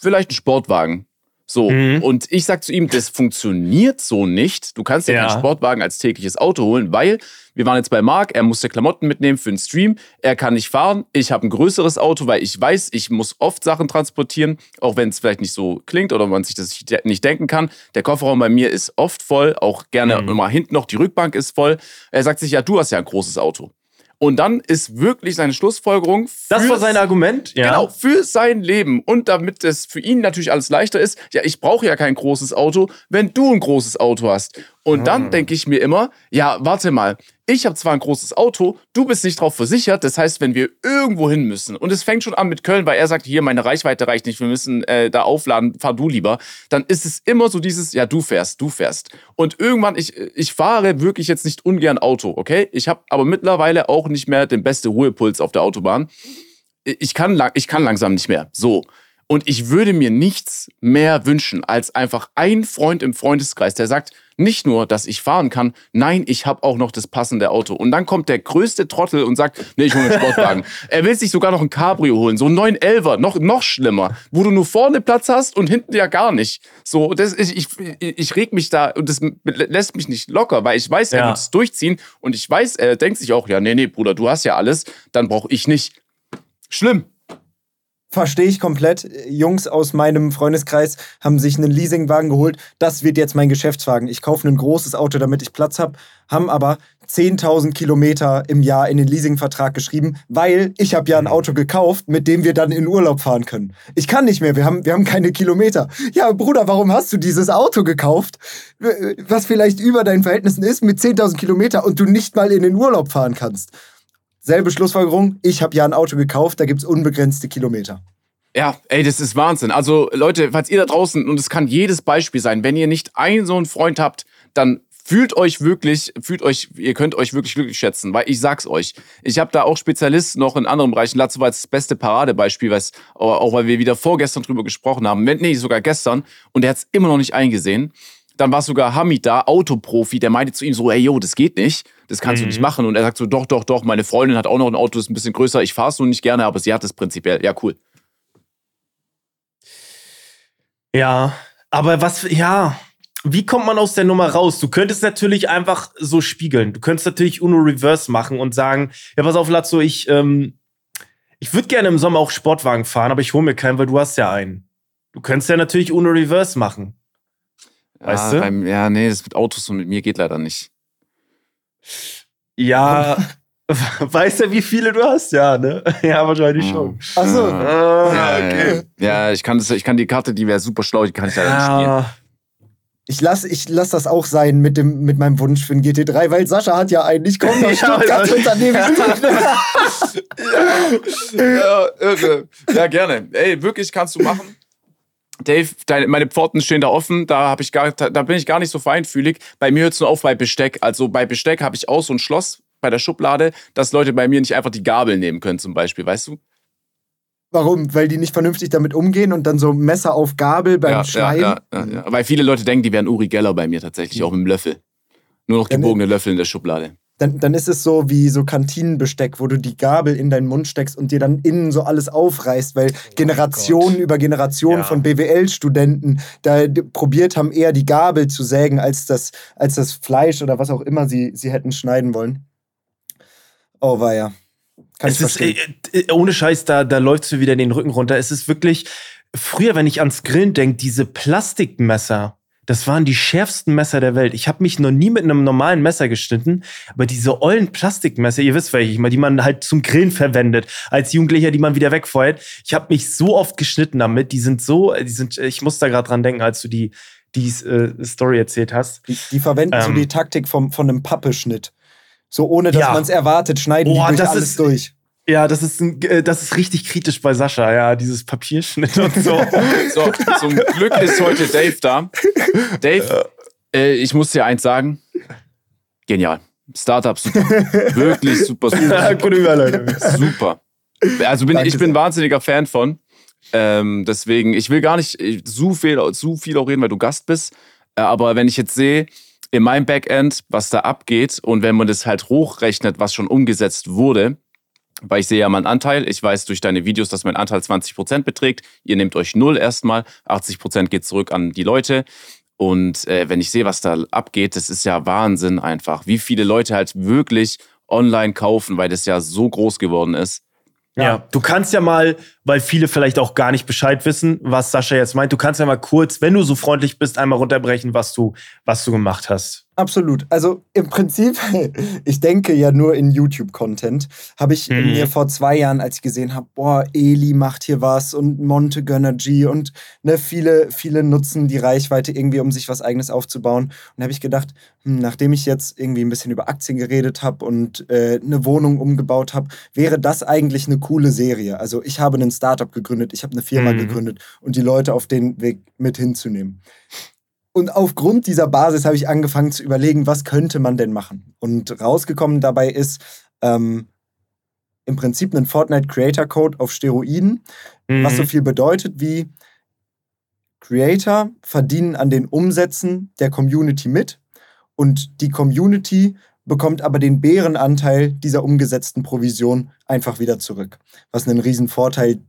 vielleicht einen Sportwagen. So, mhm. und ich sag zu ihm, das funktioniert so nicht. Du kannst dir ja. keinen Sportwagen als tägliches Auto holen, weil wir waren jetzt bei Marc, er musste Klamotten mitnehmen für den Stream, er kann nicht fahren. Ich habe ein größeres Auto, weil ich weiß, ich muss oft Sachen transportieren, auch wenn es vielleicht nicht so klingt oder man sich das nicht denken kann. Der Kofferraum bei mir ist oft voll, auch gerne mhm. immer hinten noch die Rückbank ist voll. Er sagt sich, ja, du hast ja ein großes Auto. Und dann ist wirklich seine Schlussfolgerung. Das war sein Argument, ja. Genau, für sein Leben. Und damit es für ihn natürlich alles leichter ist, ja, ich brauche ja kein großes Auto, wenn du ein großes Auto hast. Und ah. dann denke ich mir immer, ja, warte mal, ich habe zwar ein großes Auto, du bist nicht drauf versichert. Das heißt, wenn wir irgendwo hin müssen, und es fängt schon an mit Köln, weil er sagt, hier, meine Reichweite reicht nicht, wir müssen äh, da aufladen, fahr du lieber, dann ist es immer so dieses, ja, du fährst, du fährst. Und irgendwann, ich, ich fahre wirklich jetzt nicht ungern Auto, okay? Ich habe aber mittlerweile auch nicht mehr den besten Ruhepuls auf der Autobahn. Ich kann, ich kann langsam nicht mehr. So. Und ich würde mir nichts mehr wünschen als einfach ein Freund im Freundeskreis, der sagt, nicht nur, dass ich fahren kann, nein, ich habe auch noch das passende Auto. Und dann kommt der größte Trottel und sagt, nee, ich hole einen Sportwagen. er will sich sogar noch ein Cabrio holen, so ein 911er, noch, noch schlimmer, wo du nur vorne Platz hast und hinten ja gar nicht. So, das, ich, ich, ich reg mich da und das lässt mich nicht locker, weil ich weiß, er wird es durchziehen und ich weiß, er denkt sich auch, ja, nee, nee, Bruder, du hast ja alles, dann brauche ich nicht. Schlimm. Verstehe ich komplett. Jungs aus meinem Freundeskreis haben sich einen Leasingwagen geholt. Das wird jetzt mein Geschäftswagen. Ich kaufe ein großes Auto, damit ich Platz habe. Haben aber 10.000 Kilometer im Jahr in den Leasingvertrag geschrieben, weil ich habe ja ein Auto gekauft, mit dem wir dann in Urlaub fahren können. Ich kann nicht mehr, wir haben, wir haben keine Kilometer. Ja, Bruder, warum hast du dieses Auto gekauft, was vielleicht über deinen Verhältnissen ist, mit 10.000 Kilometer und du nicht mal in den Urlaub fahren kannst? Selbe Schlussfolgerung, ich habe ja ein Auto gekauft, da gibt es unbegrenzte Kilometer. Ja, ey, das ist Wahnsinn. Also Leute, falls ihr da draußen, und es kann jedes Beispiel sein, wenn ihr nicht einen so einen Freund habt, dann fühlt euch wirklich, fühlt euch, ihr könnt euch wirklich glücklich schätzen, weil ich sag's euch, ich habe da auch Spezialisten noch in anderen Bereichen. Latzo war das beste Paradebeispiel, weil auch weil wir wieder vorgestern drüber gesprochen haben, nee, sogar gestern, und er hat's immer noch nicht eingesehen. Dann war sogar Hamid da, Autoprofi, der meinte zu ihm so, ey, yo, das geht nicht das kannst mhm. du nicht mhm. machen. Und er sagt so, doch, doch, doch, meine Freundin hat auch noch ein Auto, das ist ein bisschen größer, ich fahre es nur nicht gerne, aber sie hat es prinzipiell. Ja, cool. Ja, aber was, ja, wie kommt man aus der Nummer raus? Du könntest natürlich einfach so spiegeln. Du könntest natürlich Uno Reverse machen und sagen, ja, pass auf, Lazzo, ich, ähm, ich würde gerne im Sommer auch Sportwagen fahren, aber ich hole mir keinen, weil du hast ja einen. Du könntest ja natürlich Uno Reverse machen. Weißt ja, du? Beim, ja, nee, das mit Autos und mit mir geht leider nicht. Ja, weißt du, wie viele du hast? Ja, ne? Ja, wahrscheinlich schon. Achso. Ah, ja, okay. Ja, ich kann, das, ich kann die Karte, die wäre super schlau, die kann ich leider ja. nicht spielen. Ich lasse ich lass das auch sein mit, dem, mit meinem Wunsch für ein GT3, weil Sascha hat ja einen. Ich komme nach Stuttgart ja, Unternehmen. ja, ja, irre. Ja, gerne. Ey, wirklich kannst du machen. Dave, deine, meine Pforten stehen da offen, da, hab ich gar, da bin ich gar nicht so feinfühlig. Bei mir hört es nur auf bei Besteck. Also bei Besteck habe ich auch so ein Schloss bei der Schublade, dass Leute bei mir nicht einfach die Gabel nehmen können, zum Beispiel, weißt du? Warum? Weil die nicht vernünftig damit umgehen und dann so Messer auf Gabel beim ja, Schneiden? Ja, ja, Weil viele Leute denken, die wären Uri Geller bei mir tatsächlich, auch mit dem Löffel. Nur noch gebogene Löffel in der Schublade dann, dann ist es so wie so Kantinenbesteck, wo du die Gabel in deinen Mund steckst und dir dann innen so alles aufreißt, weil oh Generationen über Generationen ja. von BWL-Studenten da probiert haben, eher die Gabel zu sägen, als das, als das Fleisch oder was auch immer sie, sie hätten schneiden wollen. Oh, war ja. Kann es ist, äh, äh, ohne Scheiß, da, da läuft es wieder den Rücken runter. Es ist wirklich, früher, wenn ich ans Grillen denke, diese Plastikmesser, das waren die schärfsten Messer der Welt. Ich habe mich noch nie mit einem normalen Messer geschnitten, aber diese ollen Plastikmesser, ihr wisst welche ich mal, die man halt zum Grillen verwendet, als Jugendlicher, die man wieder wegfeuert. Ich habe mich so oft geschnitten damit. Die sind so, die sind, ich muss da gerade dran denken, als du die, die äh, Story erzählt hast. Die, die verwenden ähm, so die Taktik vom, von einem Pappeschnitt. So ohne dass ja. man es erwartet, schneiden oh, die durch alles ist, durch. Ja, das ist, äh, das ist richtig kritisch bei Sascha, ja, dieses Papierschnitt und so. so zum Glück ist heute Dave da. Dave, äh, ich muss dir eins sagen. Genial. Startup super. Wirklich super, super. super. super. Also bin, ich bin ein wahnsinniger Fan von. Ähm, deswegen, ich will gar nicht zu viel, zu viel auch reden, weil du Gast bist. Äh, aber wenn ich jetzt sehe, in meinem Backend, was da abgeht und wenn man das halt hochrechnet, was schon umgesetzt wurde, weil ich sehe ja meinen Anteil. Ich weiß durch deine Videos, dass mein Anteil 20% beträgt. Ihr nehmt euch null erstmal. 80% geht zurück an die Leute. Und äh, wenn ich sehe, was da abgeht, das ist ja Wahnsinn einfach. Wie viele Leute halt wirklich online kaufen, weil das ja so groß geworden ist. Ja. ja. du kannst ja mal, weil viele vielleicht auch gar nicht Bescheid wissen, was Sascha jetzt meint, du kannst ja mal kurz, wenn du so freundlich bist, einmal runterbrechen, was du, was du gemacht hast. Absolut. Also im Prinzip, ich denke ja nur in YouTube-Content, habe ich mhm. mir vor zwei Jahren, als ich gesehen habe, boah, Eli macht hier was und Monte Gönnergy und ne, viele, viele nutzen die Reichweite irgendwie, um sich was eigenes aufzubauen. Und habe ich gedacht, hm, nachdem ich jetzt irgendwie ein bisschen über Aktien geredet habe und äh, eine Wohnung umgebaut habe, wäre das eigentlich eine coole Serie. Also ich habe einen Startup gegründet, ich habe eine Firma mhm. gegründet und die Leute auf den Weg mit hinzunehmen. Und aufgrund dieser Basis habe ich angefangen zu überlegen, was könnte man denn machen. Und rausgekommen dabei ist ähm, im Prinzip ein Fortnite Creator Code auf Steroiden, Mhm. Was so viel bedeutet wie Creator verdienen an den Umsätzen der Community mit und die Community bekommt aber den Bärenanteil dieser umgesetzten Provision einfach wieder zurück. Was einen riesen Vorteil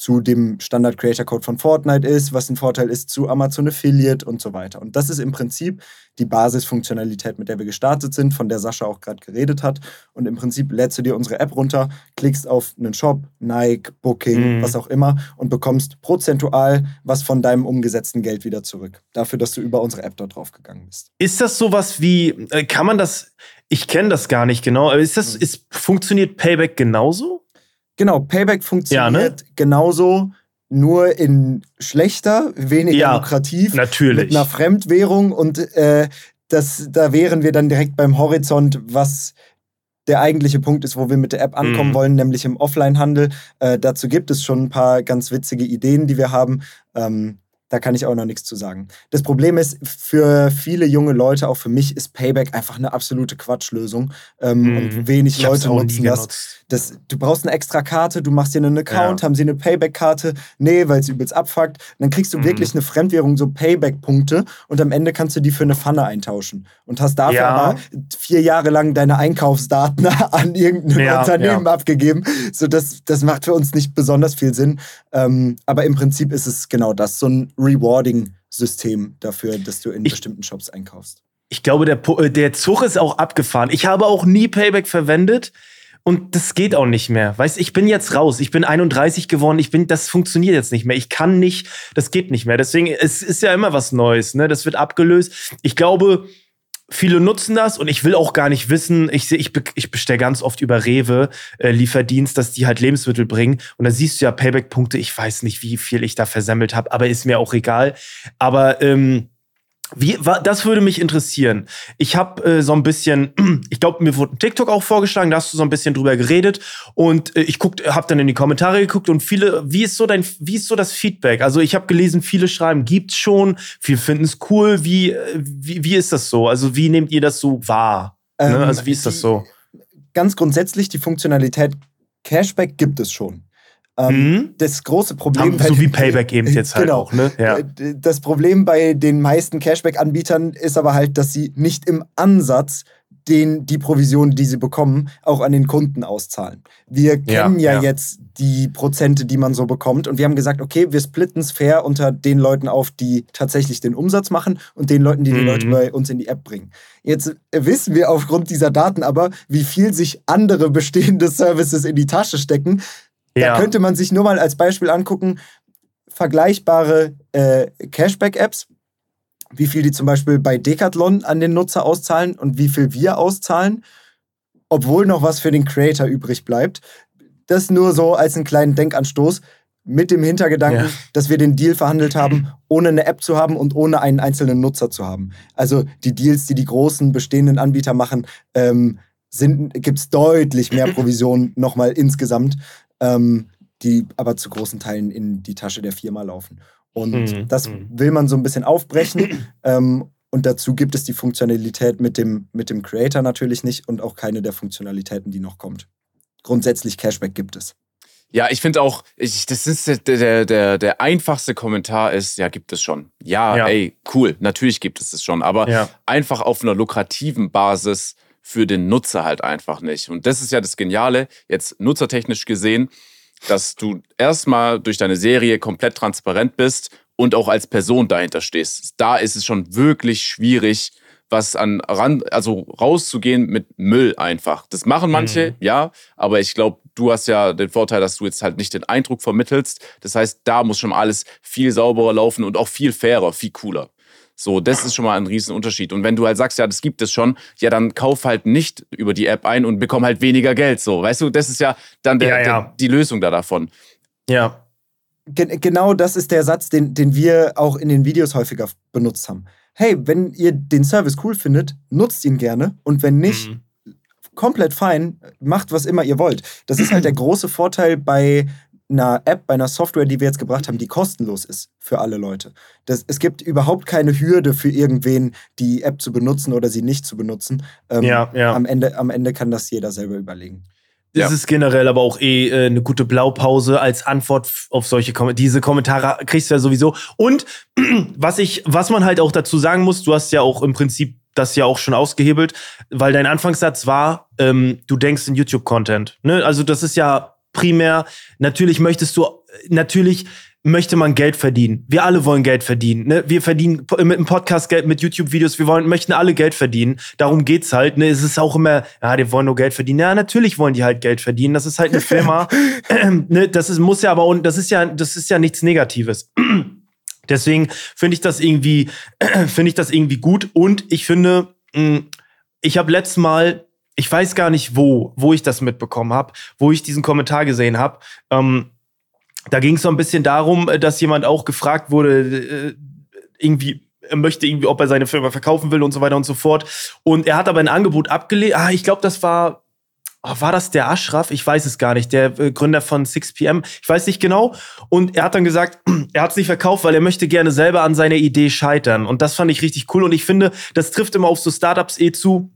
zu dem Standard Creator Code von Fortnite ist, was ein Vorteil ist zu Amazon Affiliate und so weiter. Und das ist im Prinzip die Basisfunktionalität, mit der wir gestartet sind, von der Sascha auch gerade geredet hat. Und im Prinzip lädst du dir unsere App runter, klickst auf einen Shop, Nike, Booking, mhm. was auch immer und bekommst prozentual was von deinem umgesetzten Geld wieder zurück. Dafür, dass du über unsere App dort drauf gegangen bist. Ist das sowas wie, äh, kann man das, ich kenne das gar nicht genau, aber ist das, mhm. ist, funktioniert Payback genauso? Genau, Payback funktioniert ja, ne? genauso, nur in schlechter, weniger ja, lukrativ. Natürlich. Mit einer Fremdwährung und äh, das, da wären wir dann direkt beim Horizont, was der eigentliche Punkt ist, wo wir mit der App ankommen mhm. wollen, nämlich im Offline-Handel. Äh, dazu gibt es schon ein paar ganz witzige Ideen, die wir haben. Ähm, da kann ich auch noch nichts zu sagen. Das Problem ist, für viele junge Leute, auch für mich, ist Payback einfach eine absolute Quatschlösung. Ähm, mhm. Und wenig ich Leute nutzen das. das. Du brauchst eine extra Karte, du machst dir einen Account, ja. haben sie eine Payback-Karte? Nee, weil es übelst abfuckt. dann kriegst du mhm. wirklich eine Fremdwährung, so Payback-Punkte und am Ende kannst du die für eine Pfanne eintauschen. Und hast dafür ja. aber vier Jahre lang deine Einkaufsdaten an irgendein ja, Unternehmen abgegeben. So, das, das macht für uns nicht besonders viel Sinn. Ähm, aber im Prinzip ist es genau das, so ein Rewarding-System dafür, dass du in ich, bestimmten Shops einkaufst. Ich glaube, der, äh, der Zug ist auch abgefahren. Ich habe auch nie Payback verwendet. Und das geht auch nicht mehr. Weißt, ich bin jetzt raus. Ich bin 31 geworden. Ich bin, das funktioniert jetzt nicht mehr. Ich kann nicht, das geht nicht mehr. Deswegen, es ist ja immer was Neues, ne? Das wird abgelöst. Ich glaube, Viele nutzen das und ich will auch gar nicht wissen, ich sehe, ich, ich bestelle ganz oft über Rewe äh, Lieferdienst, dass die halt Lebensmittel bringen und da siehst du ja Payback-Punkte, ich weiß nicht, wie viel ich da versemmelt habe, aber ist mir auch egal. Aber ähm, wie, das würde mich interessieren. Ich habe äh, so ein bisschen, ich glaube, mir wurde ein TikTok auch vorgeschlagen, da hast du so ein bisschen drüber geredet und äh, ich guck, habe dann in die Kommentare geguckt und viele, wie ist so dein, wie ist so das Feedback? Also ich habe gelesen, viele schreiben, gibt's schon, viele finden es cool. Wie, äh, wie, wie ist das so? Also wie nehmt ihr das so wahr? Ne? Ähm, ne? Also wie ist das so? Ganz grundsätzlich die Funktionalität Cashback gibt es schon. Mhm. Das große Problem. So wie Payback eben jetzt halt genau, auch, ne? Ja. Äh, das Problem bei den meisten Cashback-Anbietern ist aber halt, dass sie nicht im Ansatz den, die Provision, die sie bekommen, auch an den Kunden auszahlen. Wir kennen ja, ja, jetzt die Prozente, die man so bekommt. Und wir haben gesagt, okay, wir splitten es fair unter den Leuten auf, die tatsächlich den Umsatz machen und den Leuten, die mhm. die Leute bei uns in die App bringen. Jetzt wissen wir aufgrund dieser Daten aber, wie viel sich andere bestehende Services in die Tasche stecken. Ja. Da könnte man sich nur mal als Beispiel angucken, vergleichbare äh, Cashback-Apps, wie viel die zum Beispiel bei Decathlon an den Nutzer auszahlen und wie viel wir auszahlen, obwohl noch was für den Creator übrig bleibt. Das nur so als einen kleinen Denkanstoß mit dem Hintergedanken, ja. dass wir den Deal verhandelt haben, ohne eine App zu haben und ohne einen einzelnen Nutzer zu haben. Also die Deals, die die großen bestehenden Anbieter machen, ähm, gibt es deutlich mehr Provisionen nochmal insgesamt ähm, die aber zu großen Teilen in die Tasche der Firma laufen. Und mhm. das mhm. will man so ein bisschen aufbrechen. ähm, und dazu gibt es die Funktionalität mit dem, mit dem Creator natürlich nicht und auch keine der Funktionalitäten, die noch kommt. Grundsätzlich Cashback gibt es. Ja, ich finde auch, ich, das ist der, der, der, der einfachste Kommentar ist, ja, gibt es schon. Ja, ja. ey, cool, natürlich gibt es es schon, aber ja. einfach auf einer lukrativen Basis für den Nutzer halt einfach nicht. Und das ist ja das Geniale, jetzt nutzertechnisch gesehen, dass du erstmal durch deine Serie komplett transparent bist und auch als Person dahinter stehst. Da ist es schon wirklich schwierig, was an ran, also rauszugehen mit Müll einfach. Das machen manche, mhm. ja, aber ich glaube, du hast ja den Vorteil, dass du jetzt halt nicht den Eindruck vermittelst. Das heißt, da muss schon alles viel sauberer laufen und auch viel fairer, viel cooler. So, das ist schon mal ein Riesenunterschied. Und wenn du halt sagst, ja, das gibt es schon, ja, dann kauf halt nicht über die App ein und bekomm halt weniger Geld. So, weißt du, das ist ja dann der, ja, ja. Der, die Lösung da davon. Ja. genau das ist der Satz, den, den wir auch in den Videos häufiger benutzt haben. Hey, wenn ihr den Service cool findet, nutzt ihn gerne. Und wenn nicht, mhm komplett fein, macht was immer ihr wollt. Das ist halt der große Vorteil bei einer App, bei einer Software, die wir jetzt gebracht haben, die kostenlos ist für alle Leute. Das, es gibt überhaupt keine Hürde für irgendwen, die App zu benutzen oder sie nicht zu benutzen. Ähm, ja, ja. Am, Ende, am Ende kann das jeder selber überlegen. Das ja. ist generell aber auch eh äh, eine gute Blaupause als Antwort auf solche Kommentare. Diese Kommentare kriegst du ja sowieso. Und was ich, was man halt auch dazu sagen muss, du hast ja auch im Prinzip das ja auch schon ausgehebelt, weil dein Anfangssatz war, ähm, du denkst in YouTube-Content. Ne? Also das ist ja primär, natürlich möchtest du, natürlich möchte man Geld verdienen. Wir alle wollen Geld verdienen. Ne? Wir verdienen mit dem Podcast Geld, mit YouTube-Videos. Wir wollen, möchten alle Geld verdienen. Darum geht's halt. Ne? Es ist auch immer, ja, die wollen nur Geld verdienen. Ja, natürlich wollen die halt Geld verdienen. Das ist halt eine Firma. ne? Das ist, muss ja aber, und das ist ja, das ist ja nichts Negatives. Deswegen finde ich das irgendwie, finde ich das irgendwie gut. Und ich finde, hm, ich habe letztes Mal ich weiß gar nicht wo, wo ich das mitbekommen habe, wo ich diesen Kommentar gesehen habe. Ähm, da ging es so ein bisschen darum, äh, dass jemand auch gefragt wurde, äh, irgendwie er möchte irgendwie, ob er seine Firma verkaufen will und so weiter und so fort. Und er hat aber ein Angebot abgelehnt. Ah, ich glaube, das war, oh, war das der Ashraf? Ich weiß es gar nicht. Der äh, Gründer von 6PM. Ich weiß nicht genau. Und er hat dann gesagt, er hat es nicht verkauft, weil er möchte gerne selber an seiner Idee scheitern. Und das fand ich richtig cool. Und ich finde, das trifft immer auf so Startups eh zu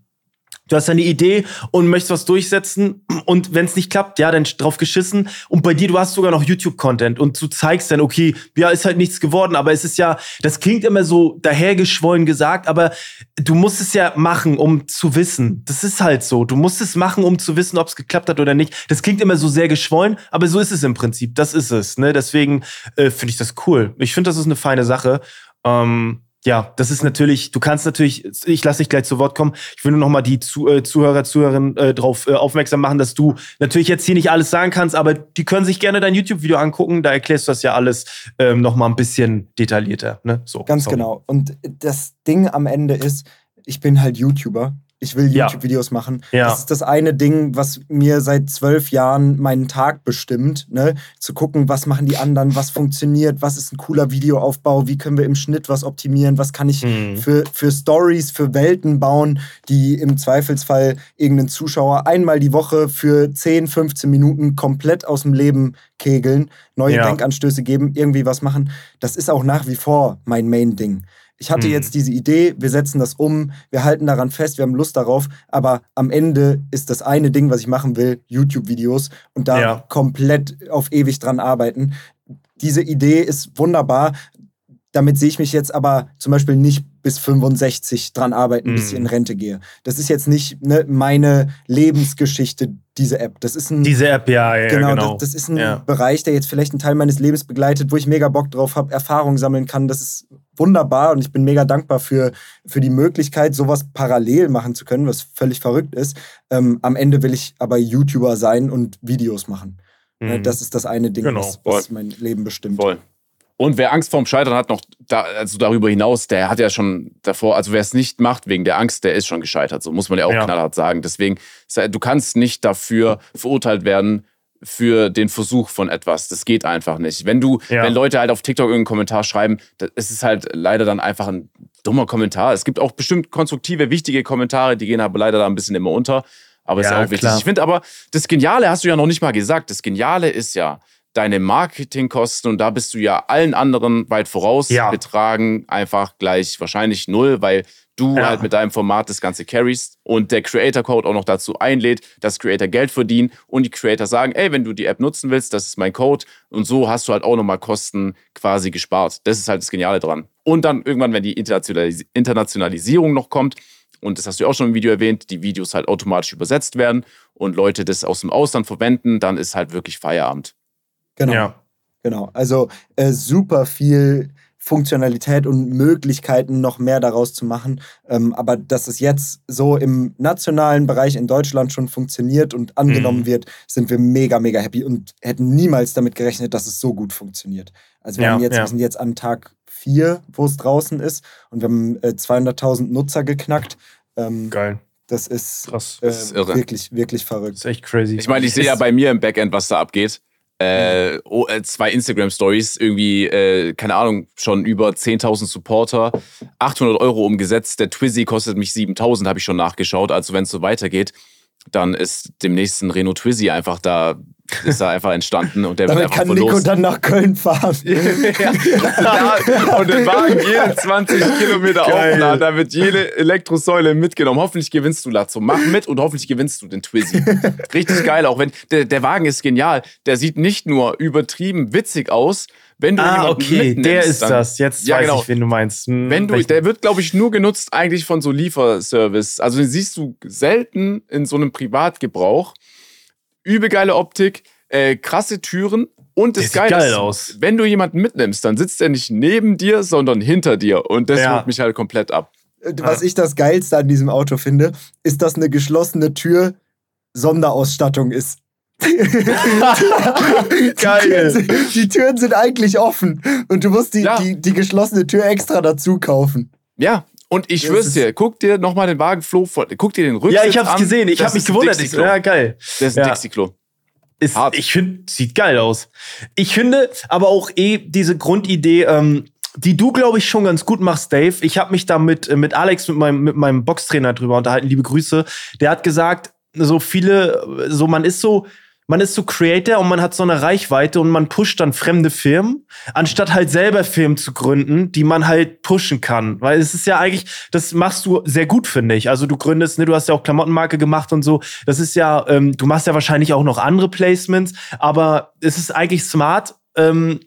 Du hast eine Idee und möchtest was durchsetzen und wenn es nicht klappt, ja, dann drauf geschissen. Und bei dir, du hast sogar noch YouTube-Content und du zeigst dann, okay, ja, ist halt nichts geworden, aber es ist ja, das klingt immer so dahergeschwollen gesagt, aber du musst es ja machen, um zu wissen. Das ist halt so. Du musst es machen, um zu wissen, ob es geklappt hat oder nicht. Das klingt immer so sehr geschwollen, aber so ist es im Prinzip. Das ist es. Ne? Deswegen äh, finde ich das cool. Ich finde, das ist eine feine Sache. Ähm, ja, das ist natürlich, du kannst natürlich, ich lasse dich gleich zu Wort kommen. Ich will nur noch mal die zu, äh, Zuhörer, Zuhörerinnen äh, darauf äh, aufmerksam machen, dass du natürlich jetzt hier nicht alles sagen kannst, aber die können sich gerne dein YouTube-Video angucken. Da erklärst du das ja alles ähm, noch mal ein bisschen detaillierter. Ne? So, Ganz sorry. genau. Und das Ding am Ende ist, ich bin halt YouTuber ich will YouTube-Videos ja. machen. Ja. Das ist das eine Ding, was mir seit zwölf Jahren meinen Tag bestimmt. Ne? Zu gucken, was machen die anderen, was funktioniert, was ist ein cooler Videoaufbau, wie können wir im Schnitt was optimieren, was kann ich mhm. für, für Stories, für Welten bauen, die im Zweifelsfall irgendeinen Zuschauer einmal die Woche für 10, 15 Minuten komplett aus dem Leben kegeln, neue ja. Denkanstöße geben, irgendwie was machen. Das ist auch nach wie vor mein Main-Ding. Ich hatte mhm. jetzt diese Idee, wir setzen das um, wir halten daran fest, wir haben Lust darauf, aber am Ende ist das eine Ding, was ich machen will, YouTube-Videos und da ja. komplett auf ewig dran arbeiten. Diese Idee ist wunderbar. Damit sehe ich mich jetzt aber zum Beispiel nicht bis 65 dran arbeiten, mm. bis ich in mhm. Rente gehe. Das ist jetzt nicht ne, meine Lebensgeschichte, diese App. Das ist ein. Diese App, ja, ja genau. genau. Das, das, ist ein ja. Bereich, der jetzt vielleicht einen Teil meines Lebens begleitet, wo ich mega Bock drauf habe, Erfahrung sammeln kann. Das ist wunderbar und ich bin mega dankbar für, für die Möglichkeit, sowas parallel machen zu können, was völlig verrückt ist. Ähm, am Ende will ich aber YouTuber sein und Videos machen. Mhm. Das ist das eine Ding, genau. was, was mein Leben bestimmt. Voll. Und wer Angst vorm Scheitern hat, noch da, also darüber hinaus, der hat ja schon davor, also wer es nicht macht wegen der Angst, der ist schon gescheitert. So muss man ja auch ja. knallhart sagen. Deswegen, du kannst nicht dafür verurteilt werden, für den Versuch von etwas. Das geht einfach nicht. Wenn du, ja. wenn Leute halt auf TikTok irgendeinen Kommentar schreiben, es ist halt leider dann einfach ein dummer Kommentar. Es gibt auch bestimmt konstruktive, wichtige Kommentare, die gehen aber leider da ein bisschen immer unter. Aber ja, ist ja auch wichtig. Klar. Ich finde aber, das Geniale hast du ja noch nicht mal gesagt. Das Geniale ist ja, deine Marketingkosten und da bist du ja allen anderen weit voraus. Ja. Betragen einfach gleich wahrscheinlich null, weil du ja. halt mit deinem Format das Ganze carries und der Creator Code auch noch dazu einlädt, dass Creator Geld verdienen und die Creator sagen, ey, wenn du die App nutzen willst, das ist mein Code und so hast du halt auch nochmal Kosten quasi gespart. Das ist halt das Geniale dran. Und dann irgendwann, wenn die Internationalis Internationalisierung noch kommt, und das hast du auch schon im Video erwähnt, die Videos halt automatisch übersetzt werden und Leute das aus dem Ausland verwenden, dann ist halt wirklich Feierabend. Genau. Ja. Genau. Also äh, super viel Funktionalität und Möglichkeiten, noch mehr daraus zu machen. Ähm, aber dass es jetzt so im nationalen Bereich in Deutschland schon funktioniert und angenommen mhm. wird, sind wir mega, mega happy und hätten niemals damit gerechnet, dass es so gut funktioniert. Also wir, ja, haben jetzt, ja. wir sind jetzt an Tag vier, wo es draußen ist und wir haben äh, 200.000 Nutzer geknackt. Ähm, Geil. Das ist, Krass. Äh, das ist irre. wirklich, wirklich verrückt. Das ist echt crazy. Ich meine, ich sehe ja bei mir im Backend, was da abgeht. Äh, oh, äh, zwei Instagram-Stories, irgendwie, äh, keine Ahnung, schon über 10.000 Supporter, 800 Euro umgesetzt. Der Twizzy kostet mich 7.000, habe ich schon nachgeschaut. Also, wenn es so weitergeht, dann ist demnächst ein Renault Twizy einfach da ist da einfach entstanden und der Damit wird einfach kann verlost. Nico dann nach Köln fahren. ja, und den Wagen jede 20 Kilometer aufladen, da wird jede Elektrosäule mitgenommen. Hoffentlich gewinnst du Lazzo. Mach mit und hoffentlich gewinnst du den Twizzy. Richtig geil, auch wenn der, der Wagen ist genial. Der sieht nicht nur übertrieben witzig aus, wenn du Ah, jemanden okay, mitnimmst, der ist dann, das. Jetzt Ja, weiß genau. ich, wen du meinst. Hm, Wenn du, der wird, glaube ich, nur genutzt eigentlich von so Lieferservice. Also den siehst du selten in so einem Privatgebrauch. Übel geile Optik, äh, krasse Türen und das sieht Geile geil ist, aus. wenn du jemanden mitnimmst, dann sitzt er nicht neben dir, sondern hinter dir. Und das Ja. holt mich halt komplett ab. Was ich das Geilste an diesem Auto finde, ist, dass eine geschlossene Tür Sonderausstattung ist. Die Geil. Türen, sind, die Türen sind eigentlich offen und du musst die, Ja. die, die geschlossene Tür extra dazu kaufen. Ja, und ich schwör's dir, guck dir nochmal den Wagen Flo vor, guck dir den Rücksitz ja, ich hab's an. gesehen. Ich Das habe mich gewundert. Ich, ja, geil. Das ist ein Ja. Dixie-Klo. Ist, ich finde, sieht geil aus. Ich finde aber auch eh diese Grundidee, ähm, die du, glaube ich, schon ganz gut machst, Dave. Ich habe mich da mit, mit Alex, mit meinem, mit meinem Boxtrainer drüber unterhalten. Liebe Grüße. Der hat gesagt, so viele, so man ist so, man ist so Creator und man hat so eine Reichweite und man pusht dann fremde Firmen, anstatt halt selber Firmen zu gründen, die man halt pushen kann. Weil es ist ja eigentlich, das machst du sehr gut, finde ich. Also du gründest, ne, du hast ja auch Klamottenmarke gemacht und so. Das ist ja, ähm, du machst ja wahrscheinlich auch noch andere Placements, aber es ist eigentlich smart. Ähm,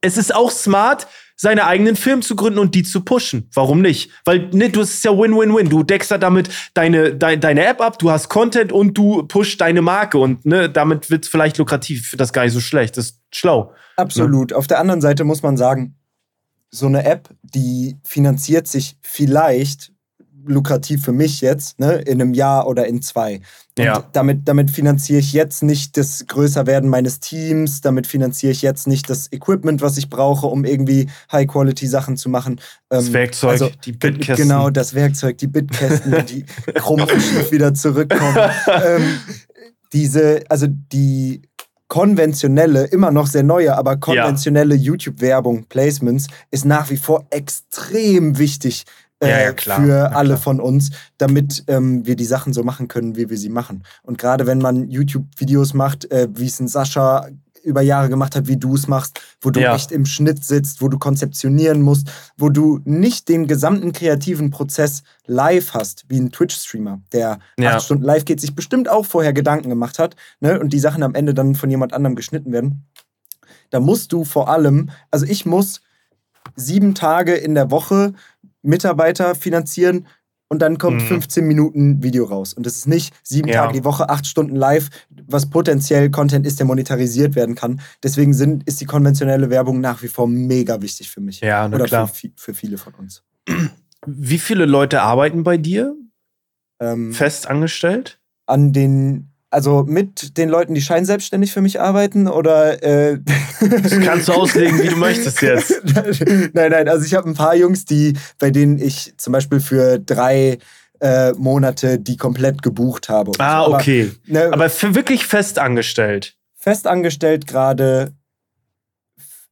es ist auch smart, seine eigenen Firmen zu gründen und die zu pushen. Warum nicht? Weil ne, du ist ja Win-Win-Win. Du deckst ja damit deine, deine, deine App ab, du hast Content und du pushst deine Marke und ne, damit wird es vielleicht lukrativ. Das gar nicht so schlecht. Das ist schlau. Absolut. Auf der anderen Seite muss man sagen, so eine App, die finanziert sich vielleicht lukrativ für mich jetzt, ne, in einem Jahr oder in zwei. Und Ja. damit, damit finanziere ich jetzt nicht das Größerwerden meines Teams, damit finanziere ich jetzt nicht das Equipment, was ich brauche, um irgendwie High-Quality-Sachen zu machen. Das Ähm, Werkzeug, also, die Bitkästen. Genau, das Werkzeug, die Bitkästen, die krumm und schief wieder zurückkommen. ähm, diese, also die konventionelle, immer noch sehr neue, aber konventionelle YouTube-Werbung, Placements, ist nach wie vor extrem wichtig äh, Ja, ja, klar. für Ja, alle klar. von uns, damit ähm, wir die Sachen so machen können, wie wir sie machen. Und gerade wenn man YouTube-Videos macht, äh, wie es ein Sascha über Jahre gemacht hat, wie du es machst, wo du Ja. echt im Schnitt sitzt, wo du konzeptionieren musst, wo du nicht den gesamten kreativen Prozess live hast, wie ein Twitch-Streamer, der Ja. acht Stunden live geht, sich bestimmt auch vorher Gedanken gemacht hat ne, und die Sachen am Ende dann von jemand anderem geschnitten werden. Da musst du vor allem, also ich muss sieben Tage in der Woche Mitarbeiter finanzieren und dann kommt Mhm. 15 Minuten Video raus. Und das ist nicht sieben Ja. Tage die Woche, acht Stunden live, was potenziell Content ist, der monetarisiert werden kann. Deswegen sind, ist die konventionelle Werbung nach wie vor mega wichtig für mich. Ja, Oder klar. Für, für viele von uns. Wie viele Leute arbeiten bei dir Ähm, fest angestellt? an den, also mit den Leuten, die scheinselbstständig für mich arbeiten oder äh, Das kannst du auslegen, wie du möchtest jetzt. nein, nein, also ich habe ein paar Jungs, die, bei denen ich zum Beispiel für drei äh, Monate die komplett gebucht habe. Ah, so. Aber, okay. ne, Aber für wirklich fest angestellt. festangestellt gerade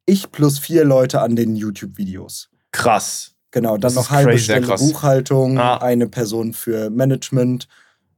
ich plus vier Leute an den YouTube-Videos. Krass. Genau, dann Das noch halbe krass. Buchhaltung, Ah. eine Person für Management.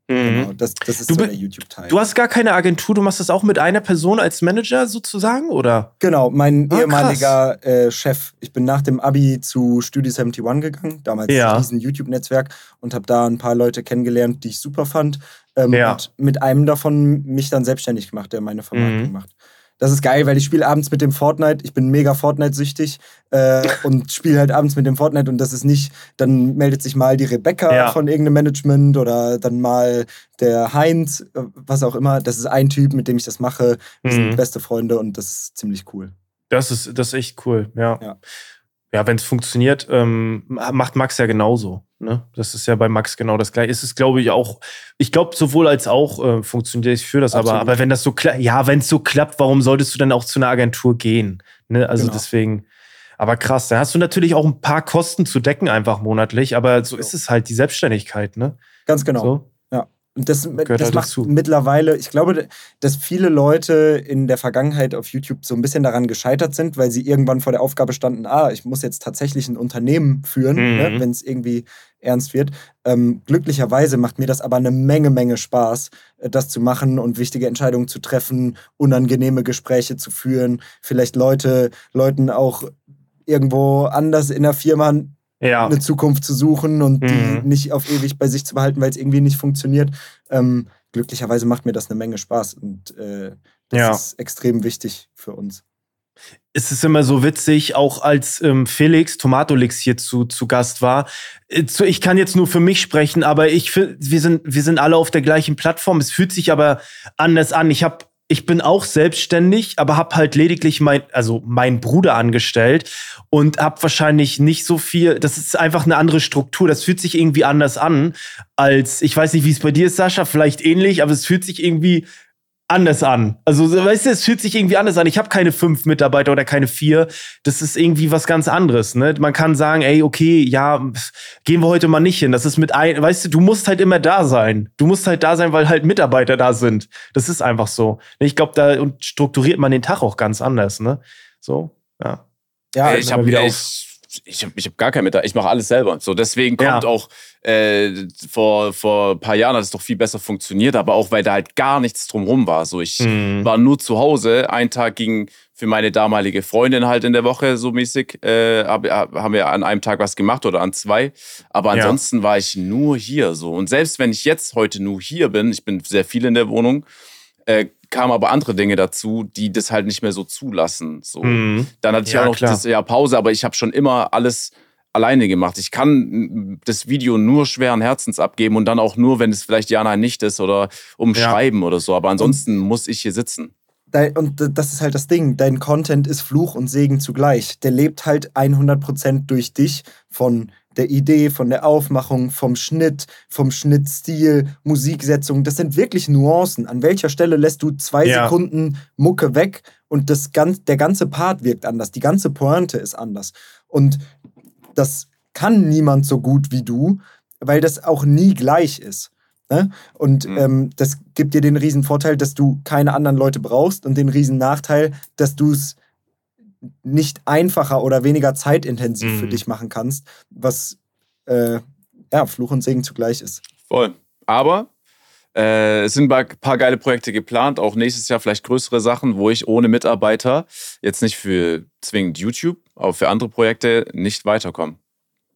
Genau, das, das ist Du so der YouTube-Teil. Du hast gar keine Agentur, du machst das auch mit einer Person als Manager sozusagen, oder? Genau, mein Ah, ehemaliger äh, Chef. Ich bin nach dem Abi zu Studio 71 gegangen, damals Ja. diesen YouTube-Netzwerk und habe da ein paar Leute kennengelernt, die ich super fand. Ähm, Ja. Und mit einem davon mich dann selbstständig gemacht, der meine Vermarktung Mhm. macht. Das ist geil, weil ich spiele abends mit dem Fortnite. Ich bin mega Fortnite-süchtig äh, und spiele halt abends mit dem Fortnite und das ist nicht, dann meldet sich mal die Rebecca Ja. von irgendeinem Management oder dann mal der Heinz, äh, was auch immer. Das ist ein Typ, mit dem ich das mache. Wir Mhm. sind beste Freunde und das ist ziemlich cool. Das ist, das ist echt cool, ja. Ja. Ja, wenn es funktioniert, ähm, macht Max ja genauso. Ne? Das ist ja bei Max genau das gleiche. Es ist, glaube ich, auch, ich glaube, sowohl als auch äh, funktioniert, ich fühle das, aber, Absolut. aber wenn das so klappt, ja, wenn es so klappt, warum solltest du dann auch zu einer Agentur gehen? Ne? Also Genau. deswegen, aber krass, dann hast du natürlich auch ein paar Kosten zu decken, einfach monatlich, aber so Ja. ist es halt die Selbstständigkeit, ne? Ganz genau. So. Und das, das halt macht dazu. mittlerweile, ich glaube, dass viele Leute in der Vergangenheit auf YouTube so ein bisschen daran gescheitert sind, weil sie irgendwann vor der Aufgabe standen, ah, ich muss jetzt tatsächlich ein Unternehmen führen, ne, mhm. ne, wenn es irgendwie ernst wird. Ähm, glücklicherweise macht mir das aber eine Menge, Menge Spaß, äh, das zu machen und wichtige Entscheidungen zu treffen, unangenehme Gespräche zu führen, vielleicht Leute, Leuten auch irgendwo anders in der Firma ja. eine Zukunft zu suchen und mhm. die nicht auf ewig bei sich zu behalten, weil es irgendwie nicht funktioniert. Ähm, glücklicherweise macht mir das eine Menge Spaß und äh, das ja. ist extrem wichtig für uns. Es ist immer so witzig, auch als ähm, Felix Tomatolix hier zu, zu Gast war. Äh, ich kann jetzt nur für mich sprechen, aber ich wir sind, wir sind alle auf der gleichen Plattform. Es fühlt sich aber anders an. Ich habe ich bin auch selbstständig, aber habe halt lediglich mein, also mein Bruder angestellt und habe wahrscheinlich nicht so viel. Das ist einfach eine andere Struktur. Das fühlt sich irgendwie anders an als ich weiß nicht, wie es bei dir ist, Sascha. Vielleicht ähnlich, aber es fühlt sich irgendwie anders an. Also, weißt du, es fühlt sich irgendwie anders an. Ich habe keine fünf Mitarbeiter oder keine vier. Das ist irgendwie was ganz anderes. Ne? Man kann sagen, ey, okay, ja, gehen wir heute mal nicht hin. Das ist mit ein, weißt du, du musst halt immer da sein. Du musst halt da sein, weil halt Mitarbeiter da sind. Das ist einfach so. Ich glaube, da strukturiert man den Tag auch ganz anders. Ne? So, ja. Ja, ich habe wieder ich, ich habe ich hab gar kein Mitarbeiter. Ich mache alles selber. So deswegen kommt ja. auch äh, vor, vor ein paar Jahren hat es doch viel besser funktioniert, aber auch weil da halt gar nichts drumrum war. So, ich mhm. war nur zu Hause. Ein Tag ging für meine damalige Freundin halt in der Woche so mäßig. Äh, haben wir an einem Tag was gemacht oder an zwei. Aber ansonsten ja. war ich nur hier so. Und selbst wenn ich jetzt heute nur hier bin, ich bin sehr viel in der Wohnung, äh, kamen aber andere Dinge dazu, die das halt nicht mehr so zulassen. So. Mhm. Dann hatte ich ja, auch noch klar. das Jahr Pause, aber ich habe schon immer alles alleine gemacht. Ich kann das Video nur schweren Herzens abgeben und dann auch nur, wenn es vielleicht ja, nein, nicht ist oder umschreiben ja. oder so. Aber ansonsten und, muss ich hier sitzen. Und das ist halt das Ding. Dein Content ist Fluch und Segen zugleich. Der lebt halt 100% durch dich von der Idee, von der Aufmachung, vom Schnitt, vom Schnittstil, Musiksetzung. Das sind wirklich Nuancen. An welcher Stelle lässt du zwei ja. Sekunden Mucke weg und das ganz, der ganze Part wirkt anders. Die ganze Pointe ist anders. Und das kann niemand so gut wie du, weil das auch nie gleich ist. Ne? Und mhm. ähm, das gibt dir den riesen Vorteil, dass du keine anderen Leute brauchst und den riesen Nachteil, dass du es nicht einfacher oder weniger zeitintensiv mhm. für dich machen kannst, was äh, ja, Fluch und Segen zugleich ist. Voll. Aber äh, es sind ein paar geile Projekte geplant, auch nächstes Jahr vielleicht größere Sachen, wo ich ohne Mitarbeiter jetzt nicht für zwingend YouTube, aber für andere Projekte nicht weiterkomme.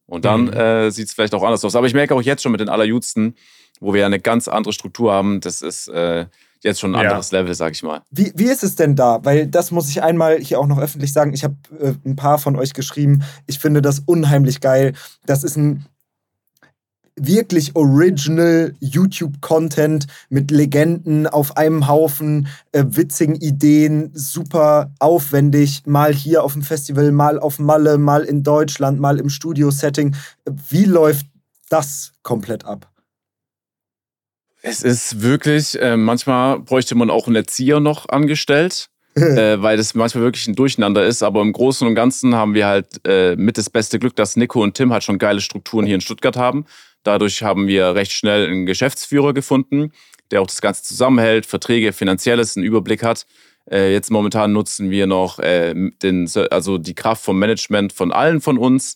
Und dann mhm. äh, sieht es vielleicht auch anders aus. Aber ich merke auch jetzt schon mit den Allerjüdsten, wo wir eine ganz andere Struktur haben, das ist äh, jetzt schon ein anderes ja. Level, sag ich mal. Wie, wie ist es denn da? Weil das muss ich einmal hier auch noch öffentlich sagen. Ich habe äh, ein paar von euch geschrieben. Ich finde das unheimlich geil. Das ist ein wirklich original YouTube-Content mit Legenden auf einem Haufen, äh, witzigen Ideen, super aufwendig, mal hier auf dem Festival, mal auf Malle, mal in Deutschland, mal im Studio-Setting. Wie läuft das komplett ab? Es ist wirklich, äh, manchmal bräuchte man auch einen Erzieher noch angestellt. äh, weil das manchmal wirklich ein Durcheinander ist. Aber im Großen und Ganzen haben wir halt äh, mit das beste Glück, dass Nico und Tim halt schon geile Strukturen hier in Stuttgart haben. Dadurch haben wir recht schnell einen Geschäftsführer gefunden, der auch das Ganze zusammenhält, Verträge, finanzielles, einen Überblick hat. Äh, jetzt momentan nutzen wir noch äh, den, also die Kraft vom Management von allen von uns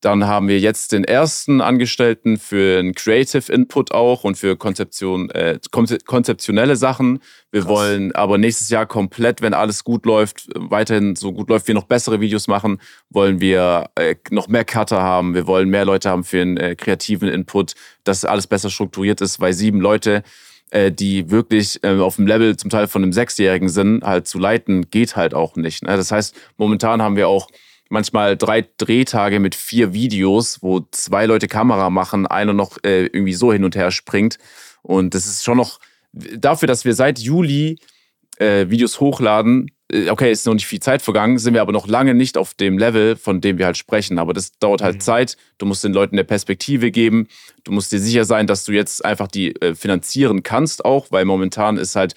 dann haben wir jetzt den ersten Angestellten für einen Creative Input auch und für Konzeption, äh, konzeptionelle Sachen. Wir Krass. wollen aber nächstes Jahr komplett, wenn alles gut läuft, weiterhin so gut läuft, wir noch bessere Videos machen, wollen wir äh, noch mehr Cutter haben. Wir wollen mehr Leute haben für einen äh, kreativen Input, dass alles besser strukturiert ist, weil sieben Leute äh, die wirklich äh, auf dem Level zum Teil von einem Sechsjährigen sind, halt zu leiten, geht halt auch nicht. Ne? Das heißt, momentan haben wir auch manchmal drei Drehtage mit vier Videos, wo zwei Leute Kamera machen, einer noch äh, irgendwie so hin und her springt. Und das ist schon noch dafür, dass wir seit Juli äh, Videos hochladen. Äh, okay, ist noch nicht viel Zeit vergangen, sind wir aber noch lange nicht auf dem Level, von dem wir halt sprechen. Aber das dauert halt mhm. Zeit. Du musst den Leuten eine Perspektive geben. Du musst dir sicher sein, dass du jetzt einfach die äh, finanzieren kannst auch, weil momentan ist halt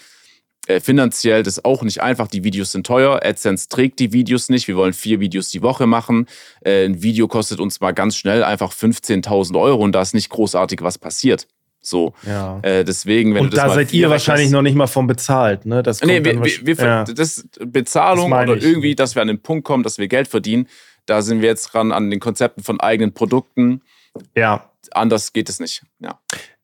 äh, finanziell das auch nicht einfach. Die Videos sind teuer. AdSense trägt die Videos nicht. Wir wollen vier Videos die Woche machen. Äh, ein Video kostet uns mal ganz schnell einfach 15.000 Euro und da ist nicht großartig was passiert. So. Ja. Äh, deswegen, wenn Und du das da seid ihr wahrscheinlich hast, noch nicht mal von bezahlt, ne? Das Nee, wir, wir, wir, ja. das Bezahlung Das oder irgendwie, dass wir an den Punkt kommen, dass wir Geld verdienen. Da sind wir jetzt dran an den Konzepten von eigenen Produkten. ja. Anders geht es nicht. Ja.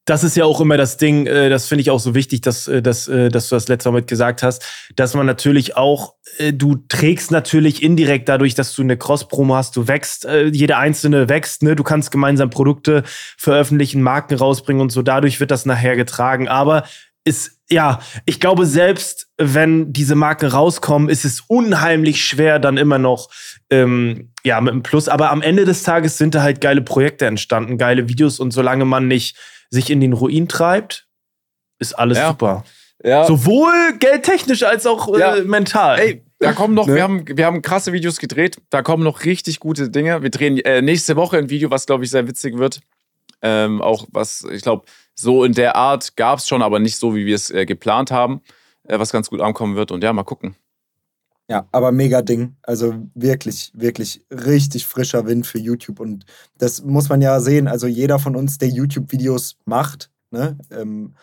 Das ist ja auch immer das Ding, äh, das finde ich auch so wichtig, dass, äh, dass, äh, dass du das letzte Mal mit gesagt hast, dass man natürlich auch, du trägst natürlich indirekt dadurch, dass du eine Cross-Promo hast, du wächst, jeder Einzelne wächst, ne? du kannst gemeinsam Produkte veröffentlichen, Marken rausbringen und so, dadurch wird das nachher getragen. Aber ist, ja, ich glaube, selbst wenn diese Marken rauskommen, ist es unheimlich schwer, dann immer noch ähm, ja, mit einem Plus. Aber am Ende des Tages sind da halt geile Projekte entstanden, geile Videos und solange man nicht sich in den Ruin treibt, ist alles Ja. super. ja. Sowohl geldtechnisch als auch äh, Ja. mental. Ey, da kommen noch, Ne? wir, haben, wir haben krasse Videos gedreht, da kommen noch richtig gute Dinge. Wir drehen äh, nächste Woche ein Video, was, glaube ich, sehr witzig wird. Ähm, auch was, ich glaube, so in der Art gab es schon, aber nicht so, wie wir es äh, geplant haben, äh, was ganz gut ankommen wird. Und ja, mal gucken. Ja, aber mega Ding. Also wirklich, wirklich richtig frischer Wind für YouTube. Und das muss man ja sehen. Also jeder von uns, der YouTube-Videos macht, ne, ähm,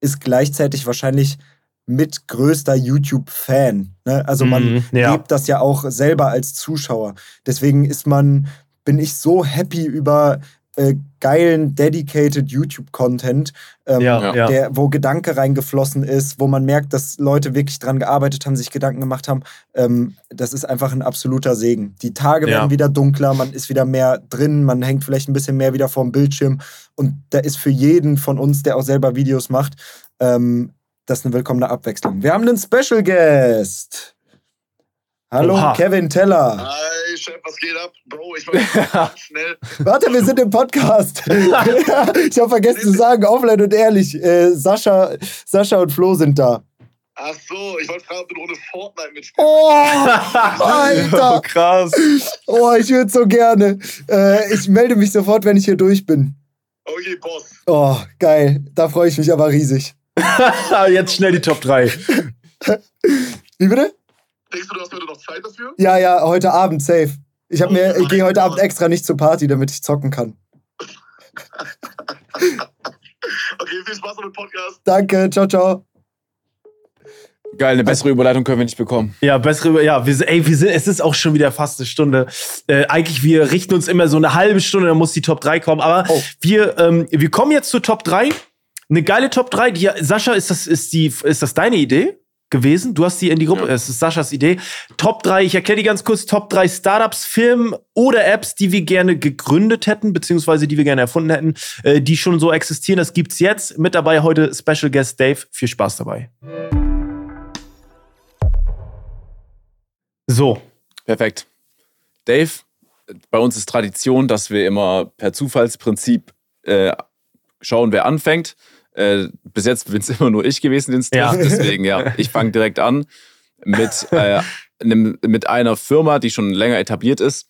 ist gleichzeitig wahrscheinlich mit größter YouTube-Fan. Ne? Also man Mhm, ja. lebt das ja auch selber als Zuschauer. Deswegen ist man, bin ich so happy über äh, geilen, dedicated YouTube-Content, ähm, ja, ja. der, wo Gedanke reingeflossen ist, wo man merkt, dass Leute wirklich dran gearbeitet haben, sich Gedanken gemacht haben. Ähm, das ist einfach ein absoluter Segen. Die Tage Ja. werden wieder dunkler, man ist wieder mehr drin, man hängt vielleicht ein bisschen mehr wieder vorm Bildschirm. Und da ist für jeden von uns, der auch selber Videos macht, ähm, das eine willkommene Abwechslung. Wir haben einen Special Guest. Hallo, Oha. Kevin Teller. Hi, Chef, was geht ab? Bro, ich war ganz schnell. Warte, wir sind im Podcast. ich habe vergessen zu sagen, offline und ehrlich, äh, Sascha, Sascha und Flo sind da. Ach so, ich wollte fragen, ob du eine Runde Fortnite mitspielst. Oh, Alter. krass. Oh, ich würde so gerne. Äh, ich melde mich sofort, wenn ich hier durch bin. Okay, Boss. Oh, geil. Da freue ich mich aber riesig. Jetzt schnell die Top 3. Wie bitte? Denkst du, du hast heute noch Zeit dafür? Ja, ja, heute Abend safe. Ich, hab mir, Oh ich gehe heute Abend extra nicht zur Party, damit ich zocken kann. Okay, viel Spaß mit dem Podcast. Danke, ciao, ciao. Geil, eine bessere Überleitung können wir nicht bekommen. Ja, bessere, ja, wir, sind- ey, wir sind, es ist auch schon wieder fast eine Stunde. Äh, eigentlich, wir richten uns immer so eine halbe Stunde, dann muss die Top 3 kommen. Aber Oh. wir, ähm, wir kommen jetzt zur Top 3. Eine geile Top 3. Die, Sascha, ist das, ist, die, ist das deine Idee gewesen? Du hast die in die Gruppe, Ja. es ist Saschas Idee. Top 3, ich erkläre die ganz kurz, Top 3 Startups, Firmen oder Apps, die wir gerne gegründet hätten, beziehungsweise die wir gerne erfunden hätten, äh, die schon so existieren. Das gibt's jetzt. Mit dabei heute Special Guest Dave. Viel Spaß dabei. So, Perfekt. Dave, bei uns ist Tradition, dass wir immer per Zufallsprinzip äh, schauen, wer anfängt. Äh, bis jetzt bin es immer nur ich gewesen, den es Ja. trifft. Deswegen, ja, ich fange direkt an mit, äh, einem, mit einer Firma, die schon länger etabliert ist.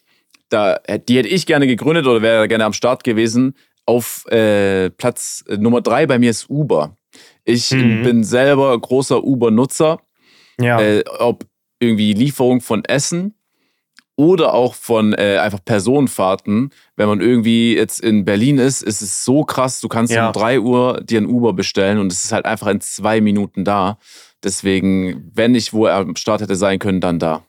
Da, die hätte ich gerne gegründet oder wäre gerne am Start gewesen. Auf äh, Platz äh, Nummer drei bei mir ist Uber. Ich Mhm. bin selber großer Uber-Nutzer ja. äh, ob irgendwie Lieferung von Essen oder auch von äh, einfach Personenfahrten. Wenn man irgendwie jetzt in Berlin ist, ist es so krass, du kannst Ja. um 3 Uhr dir ein Uber bestellen und es ist halt einfach in zwei Minuten da. Deswegen, wenn ich wo er am Start hätte sein können, dann da.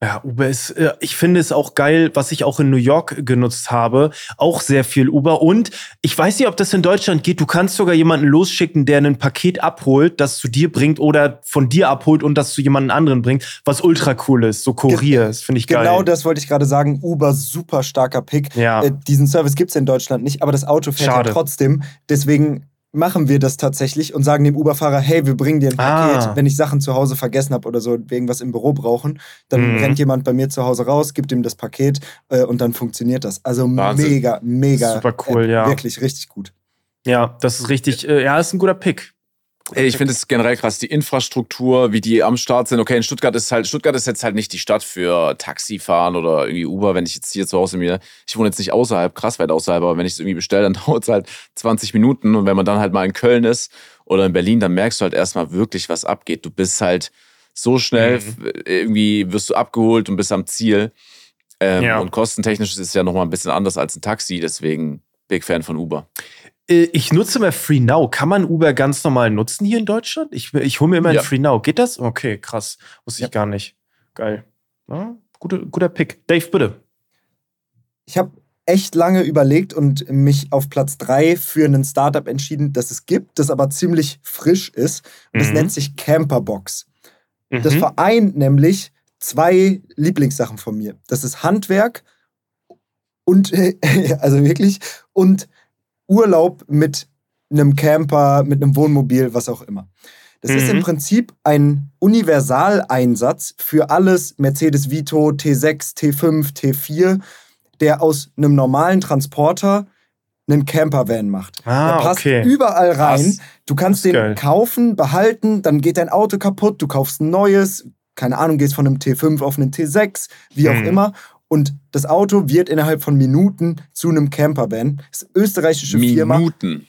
Ja, Uber ist, äh, ich finde es auch geil, was ich auch in New York genutzt habe. Auch sehr viel Uber. Und ich weiß nicht, ob das in Deutschland geht. Du kannst sogar jemanden losschicken, der ein Paket abholt, das zu dir bringt oder von dir abholt und das zu jemandem anderen bringt, was ultra cool ist. So Kurier, das finde ich geil. Genau das wollte ich gerade sagen. Uber, super starker Pick. Ja. Äh, diesen Service gibt es in Deutschland nicht, aber das Auto fährt Schade. ja trotzdem. Deswegen machen wir das tatsächlich und sagen dem Uber-Fahrer, hey, wir bringen dir ein Paket, Ah. wenn ich Sachen zu Hause vergessen habe oder so, irgendwas im Büro brauchen, dann Mhm. rennt jemand bei mir zu Hause raus, gibt ihm das Paket äh, und dann funktioniert das. Also Wahnsinn. mega, mega. Super cool, App. ja. Wirklich richtig gut. Ja, das ist richtig, äh, ja, ist ein guter Pick. Ich finde es generell krass, die Infrastruktur, wie die am Start sind. Okay, in Stuttgart ist halt, Stuttgart ist jetzt halt nicht die Stadt für Taxifahren oder irgendwie Uber, wenn ich jetzt hier zu Hause mir, ich wohne jetzt nicht außerhalb, krass weit außerhalb, aber wenn ich es irgendwie bestelle, dann dauert es halt 20 Minuten. Und wenn man dann halt mal in Köln ist oder in Berlin, dann merkst du halt erstmal wirklich, was abgeht. Du bist halt so schnell, irgendwie wirst du abgeholt und bist am Ziel. Ähm, Ja. Und kostentechnisch ist es ja nochmal ein bisschen anders als ein Taxi, deswegen Big Fan von Uber. Äh, ich nutze mal Free Now. Kann man Uber ganz normal nutzen hier in Deutschland? Ich, ich hole mir immer ja. ein Free Now. Geht das? Okay, krass. Wusste ich gar nicht. Geil. Ja, guter, guter Pick. Dave, bitte. Ich habe echt lange überlegt und mich auf Platz 3 für einen Startup entschieden, das es gibt, das aber ziemlich frisch ist. Und das mhm. nennt sich Camperbox. Mhm. Das vereint nämlich zwei Lieblingssachen von mir. Das ist Handwerk und, also wirklich, und Urlaub mit einem Camper, mit einem Wohnmobil, was auch immer. Das mhm. ist im mhm. Prinzip ein Universaleinsatz für alles Mercedes Vito, T6, T5, T4 der aus einem normalen Transporter einen Campervan macht. Ah, der passt okay. überall rein. Krass. Du kannst den geil. kaufen, behalten, dann geht dein Auto kaputt, du kaufst ein neues, keine Ahnung, gehst von einem T5 auf einen T6, wie auch hm. immer. Und das Auto wird innerhalb von Minuten zu einem Campervan. Das ist österreichische Minuten. Firma. Minuten.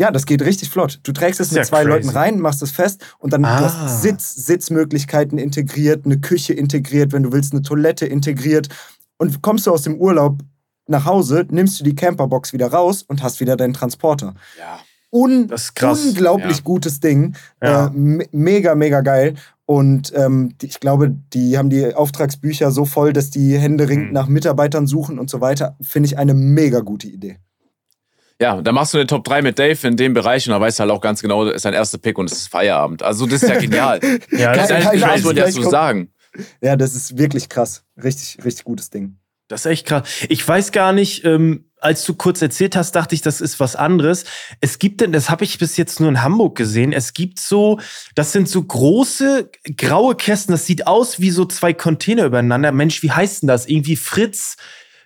Ja, das geht richtig flott. Du trägst es mit ja zwei crazy. Leuten rein, machst es fest und dann ah. hast Sitz, Sitzmöglichkeiten integriert, eine Küche integriert, wenn du willst, eine Toilette integriert. Und kommst du aus dem Urlaub nach Hause, nimmst du die Camperbox wieder raus und hast wieder deinen Transporter. Ja. Un unglaublich ja. gutes Ding. Ja. Äh, mega, mega geil. Und ähm, die, ich glaube, die haben die Auftragsbücher so voll, dass die händeringend mhm. nach Mitarbeitern suchen und so weiter. Finde ich eine mega gute Idee. Ja, da machst du eine Top 3 mit Dave in dem Bereich und da weißt du halt auch ganz genau, das ist dein erster Pick und es ist Feierabend. Also das ist ja genial. ja, das ist eigentlich was wollte ich sagen. Ja, das ist wirklich krass. Richtig, richtig gutes Ding. Das ist echt krass. Ich weiß gar nicht, ähm, als du kurz erzählt hast, dachte ich, das ist was anderes. Es gibt denn, das habe ich bis jetzt nur in Hamburg gesehen, es gibt so, das sind so große graue Kästen, das sieht aus wie so zwei Container übereinander. Mensch, wie heißt denn das? Irgendwie Fritz,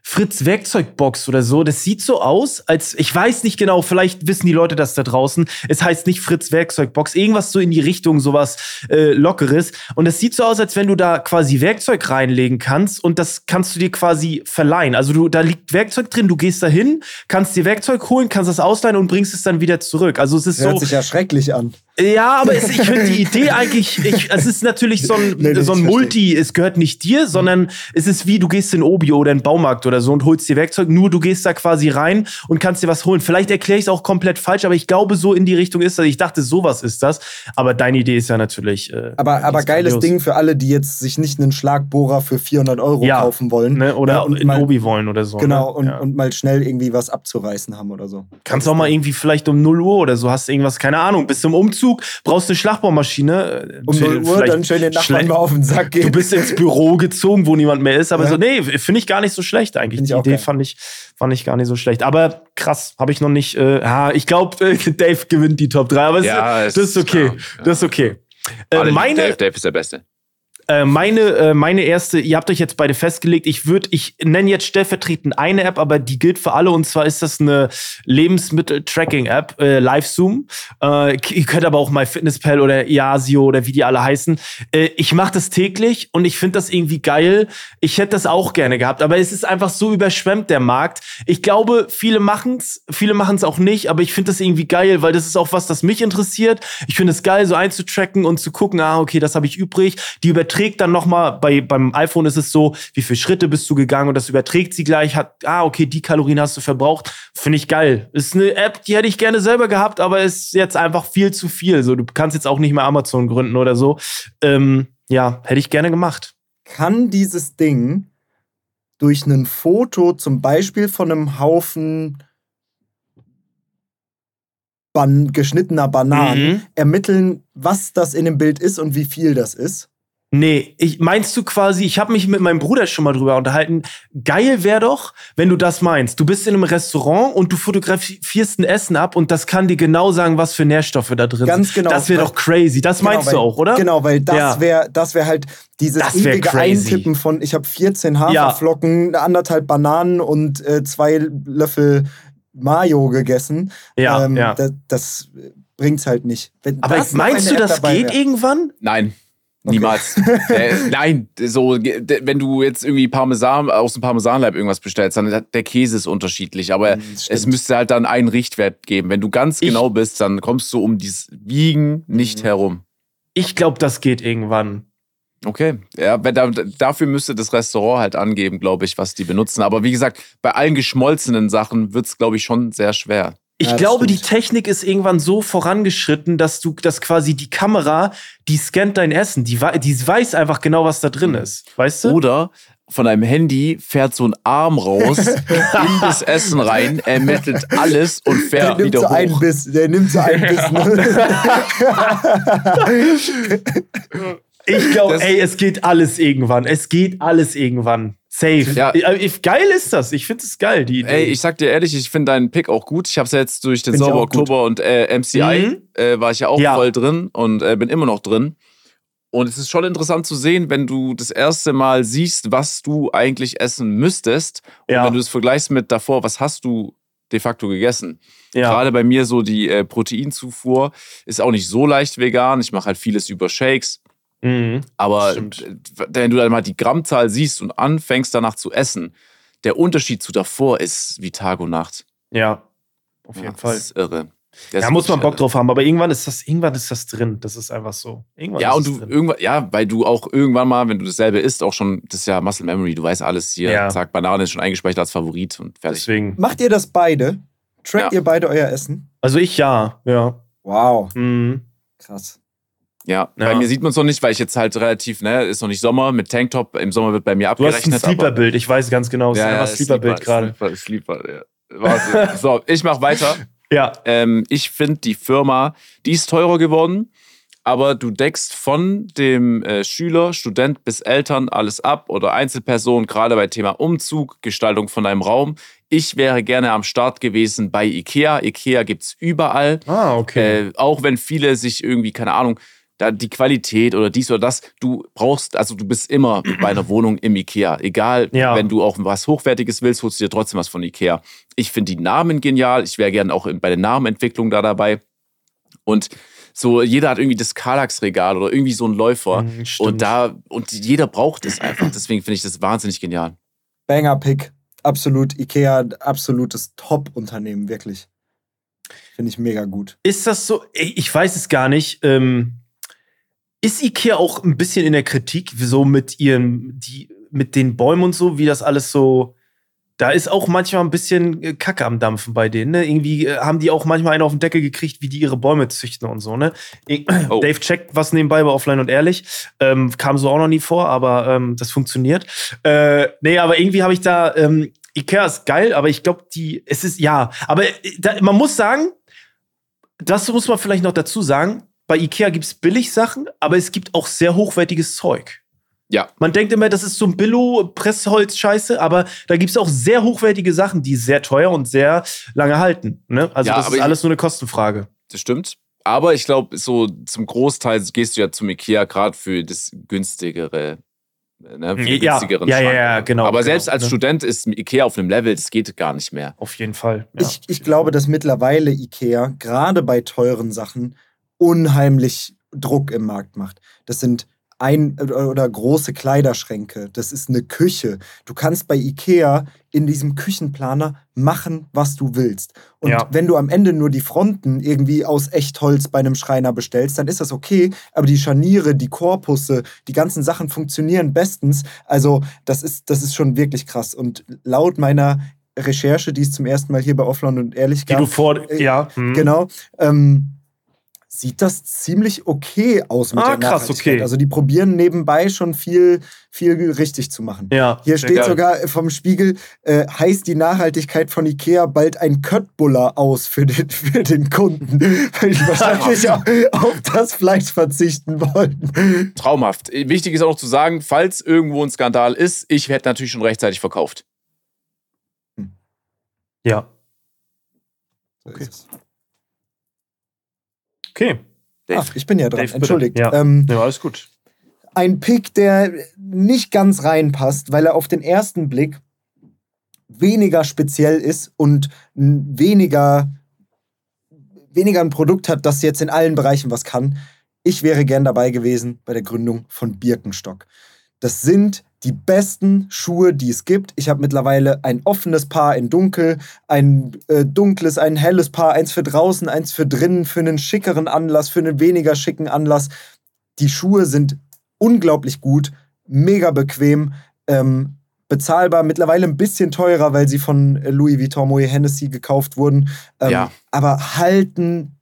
Fritz Werkzeugbox oder so. Das sieht so aus, als ich weiß nicht genau, vielleicht wissen die Leute das da draußen. Es heißt nicht Fritz Werkzeugbox, irgendwas so in die Richtung, sowas äh, Lockeres. Und es sieht so aus, als wenn du da quasi Werkzeug reinlegen kannst und das kannst du dir quasi verleihen. Also du, da liegt Werkzeug drin, du gehst da hin, kannst dir Werkzeug holen, kannst das ausleihen und bringst es dann wieder zurück. Also es ist das so. Hört sich ja schrecklich an. Ja, aber es, ich finde die Idee eigentlich, ich, es ist natürlich so ein, nee, so ein Multi, es gehört nicht dir, sondern es ist wie, du gehst in Obio oder in Baumarkt oder so und holst dir Werkzeug, nur du gehst da quasi rein und kannst dir was holen. Vielleicht erkläre ich es auch komplett falsch, aber ich glaube, so in die Richtung ist das. Ich dachte, sowas ist das. Aber deine Idee ist ja natürlich. Äh, aber aber geiles grandios. Ding für alle, die jetzt sich nicht einen Schlagbohrer für 400 Euro ja, kaufen wollen. Ne? Oder ja, und in mal, Obi wollen oder so. Genau, ne? und, ja. und mal schnell irgendwie was abzureißen haben oder so. Kannst auch mal irgendwie vielleicht um 0 Uhr oder so, hast irgendwas, keine Ahnung, bist zum Umzug, brauchst eine Schlagbohrmaschine. Um 0 Uhr, dann schön den Nachbarn mal auf den Sack gehen. Du bist ins Büro gezogen, wo niemand mehr ist, aber so, nee, finde ich gar nicht so schlecht eigentlich. Find Die Idee fand ich, fand ich gar nicht so schlecht. Aber krass, habe ich noch nicht, äh, ja, ich glaube, äh, Dave gewinnt die Top 3, aber ja, das, ist okay. Klar, ja. Das ist okay. Äh, meine, Dave, Dave ist der Beste. Äh, meine, äh, meine erste, ihr habt euch jetzt beide festgelegt, ich würde, ich nenne jetzt stellvertretend eine App, aber die gilt für alle und zwar ist das eine Lebensmittel-Tracking-App, äh, LiveZoom. Äh, ihr könnt aber auch MyFitnessPal oder Iasio oder wie die alle heißen. Äh, ich mache das täglich und ich finde das irgendwie geil. Ich hätte das auch gerne gehabt, aber es ist einfach so überschwemmt, der Markt. Ich glaube, viele machen's, viele machen's auch nicht, aber ich finde das irgendwie geil, weil das ist auch was, das mich interessiert. Ich finde es geil, so einzutracken und zu gucken, ah, okay, das habe ich übrig. Die übertragen überträgt dann nochmal, bei, beim iPhone ist es so, wie viele Schritte bist du gegangen und das überträgt sie gleich, hat, ah, okay, die Kalorien hast du verbraucht. Finde ich geil. Ist eine App, die hätte ich gerne selber gehabt, aber ist jetzt einfach viel zu viel. So, du kannst jetzt auch nicht mehr Amazon gründen oder so. Ähm, ja, hätte ich gerne gemacht. Kann dieses Ding durch ein Foto zum Beispiel von einem Haufen ban geschnittener Bananen mhm. ermitteln, was das in dem Bild ist und wie viel das ist? Nee, ich, meinst du quasi, ich habe mich mit meinem Bruder schon mal drüber unterhalten. Geil wäre doch, wenn du das meinst. Du bist in einem Restaurant und du fotografierst ein Essen ab und das kann dir genau sagen, was für Nährstoffe da drin Ganz sind. Genau. Das wäre doch crazy. Das genau, meinst weil, du auch, oder? Genau, weil das ja. wäre das wär halt dieses ewige crazy. Eintippen von, ich habe 14 Haferflocken, ja. anderthalb Bananen und äh, zwei Löffel Mayo gegessen. Ja, ähm, ja. Das, das bringt's halt nicht. Wenn Aber meinst du, das geht wär. irgendwann? Nein. Niemals. äh, nein, so, wenn du jetzt irgendwie Parmesan aus dem Parmesanleib irgendwas bestellst, dann der Käse ist unterschiedlich, aber mhm, es müsste halt dann einen Richtwert geben. Wenn du ganz ich, genau bist, dann kommst du um dieses Wiegen nicht mhm. herum. Ich glaube, das geht irgendwann. Okay, ja, dafür müsste das Restaurant halt angeben, glaube ich, was die benutzen. Aber wie gesagt, bei allen geschmolzenen Sachen wird es, glaube ich, schon sehr schwer Ich ja, glaube, stimmt. die Technik ist irgendwann so vorangeschritten, dass du, dass quasi die Kamera, die scannt dein Essen, die, die weiß einfach genau, was da drin mhm. ist. Weißt du? Oder von einem Handy fährt so ein Arm raus in das Essen rein, ermittelt alles und fährt wieder so hoch. Einen Biss, der nimmt so einen Biss. Ne? ich glaube, ey, es geht alles irgendwann. Es geht alles irgendwann. Safe. Ja. Äh, geil ist das. Ich finde es geil, die Idee. Ey, ich sag dir ehrlich, ich finde deinen Pick auch gut. Ich habe es ja jetzt durch den Sauber Oktober und äh, MCI mhm. äh, war ich ja auch ja. voll drin und äh, bin immer noch drin. Und es ist schon interessant zu sehen, wenn du das erste Mal siehst, was du eigentlich essen müsstest. Und ja. wenn du es vergleichst mit davor, was hast du de facto gegessen. Ja. Gerade bei mir so die äh, Proteinzufuhr ist auch nicht so leicht vegan. Ich mache halt vieles über Shakes. Mhm, Aber stimmt. wenn du dann mal die Grammzahl siehst und anfängst danach zu essen, der Unterschied zu davor ist wie Tag und Nacht. Ja, auf jeden ja, Fall. Das ist irre. Das da muss man Bock drauf haben, aber irgendwann ist das, irgendwann ist das drin. Das ist einfach so. Irgendwann ja, und du drin. irgendwann, ja, weil du auch irgendwann mal, wenn du dasselbe isst, auch schon, das ist ja Muscle Memory, du weißt alles hier, ja. zack, Banane ist schon eingespeichert als Favorit und fertig. Deswegen. Macht ihr das beide? Trackt ja. ihr beide euer Essen? Also ich ja, ja. Wow. Mhm. Krass. Ja, ja, bei mir sieht man es noch nicht, weil ich jetzt halt relativ, ne, ist noch nicht Sommer mit Tanktop. Im Sommer wird bei mir abgerechnet. Du hast ein Sleeper-Bild, ich weiß ganz genau. Es ja, ist einfach Sleeper-Bild gerade. Sleeper, Sleeper, ja. So, ich mach weiter. Ja. Ähm, ich finde die Firma, die ist teurer geworden, aber du deckst von dem äh, Schüler, Student bis Eltern alles ab oder Einzelperson, gerade bei Thema Umzug, Gestaltung von einem Raum. Ich wäre gerne am Start gewesen bei IKEA. IKEA gibt es überall. Ah, okay. Äh, auch wenn viele sich irgendwie, keine Ahnung, da die Qualität oder dies oder das, du brauchst, also du bist immer bei einer Wohnung im Ikea. Egal, ja. wenn du auch was Hochwertiges willst, holst du dir trotzdem was von Ikea. Ich finde die Namen genial. Ich wäre gerne auch bei der Namenentwicklung da dabei. Und so, jeder hat irgendwie das Kallax-Regal oder irgendwie so einen Läufer. Mhm, und da, und jeder braucht es einfach. Deswegen finde ich das wahnsinnig genial. Banger-Pick. Absolut. Ikea, absolutes Top-Unternehmen, wirklich. Finde ich mega gut. Ist das so? Ich weiß es gar nicht. Ähm ist Ikea auch ein bisschen in der Kritik, so mit ihren, die, mit den Bäumen und so, wie das alles so. Da ist auch manchmal ein bisschen äh, Kacke am Dampfen bei denen. Ne? Irgendwie äh, haben die auch manchmal einen auf den Deckel gekriegt, wie die ihre Bäume züchten und so. Ne? Oh. Dave checkt was nebenbei bei Offline und Ehrlich. Ähm, kam so auch noch nie vor, aber ähm, das funktioniert. Äh, nee, aber irgendwie habe ich da. Ähm, Ikea ist geil, aber ich glaube, die. Es ist. Ja, aber äh, da, man muss sagen, das muss man vielleicht noch dazu sagen bei Ikea gibt es Billigsachen, aber es gibt auch sehr hochwertiges Zeug. Ja. Man denkt immer, das ist so ein Billo-Pressholz-Scheiße, aber da gibt es auch sehr hochwertige Sachen, die sehr teuer und sehr lange halten. Ne? Also ja, das ist alles nur eine Kostenfrage. Das stimmt. Aber ich glaube, so zum Großteil gehst du ja zum Ikea gerade für das günstigere. Ne, für ja, günstigeren ja, ja, ja, genau. Aber genau, selbst als ne? Student ist Ikea auf einem Level, das geht gar nicht mehr. Auf jeden Fall. Ja. Ich, ich glaube, dass mittlerweile Ikea gerade bei teuren Sachen unheimlich Druck im Markt macht. Das sind ein oder große Kleiderschränke, das ist eine Küche. Du kannst bei IKEA in diesem Küchenplaner machen, was du willst. Und ja. wenn du am Ende nur die Fronten irgendwie aus Echtholz bei einem Schreiner bestellst, dann ist das okay. Aber die Scharniere, die Korpusse, die ganzen Sachen funktionieren bestens. Also das ist, das ist schon wirklich krass. Und laut meiner Recherche, die es zum ersten Mal hier bei Offline und Ehrlich gab. Die du vor, äh, ja. Hm. Genau. Ähm, sieht das ziemlich okay aus mit ah, der krass, okay. Also die probieren nebenbei schon viel, viel richtig zu machen. Ja, Hier steht geil. sogar vom Spiegel, äh, heißt die Nachhaltigkeit von Ikea bald ein Köttbuller aus für den, für den Kunden, weil die wahrscheinlich auf, auf das Fleisch verzichten wollen. Traumhaft. Wichtig ist auch noch zu sagen, falls irgendwo ein Skandal ist, ich hätte natürlich schon rechtzeitig verkauft. Hm. Ja. Okay. Okay. Ach, ich bin ja dran. Dave, Entschuldigt. Ja. Ähm, ja, alles gut. Ein Pick, der nicht ganz reinpasst, weil er auf den ersten Blick weniger speziell ist und weniger, weniger ein Produkt hat, das jetzt in allen Bereichen was kann. Ich wäre gern dabei gewesen bei der Gründung von Birkenstock. Das sind die besten Schuhe, die es gibt. Ich habe mittlerweile ein offenes Paar in dunkel, ein äh, dunkles, ein helles Paar, eins für draußen, eins für drinnen, für einen schickeren Anlass, für einen weniger schicken Anlass. Die Schuhe sind unglaublich gut, mega bequem, ähm, bezahlbar, mittlerweile ein bisschen teurer, weil sie von Louis Vuitton Moet Hennessy gekauft wurden. Ähm, ja. Aber halten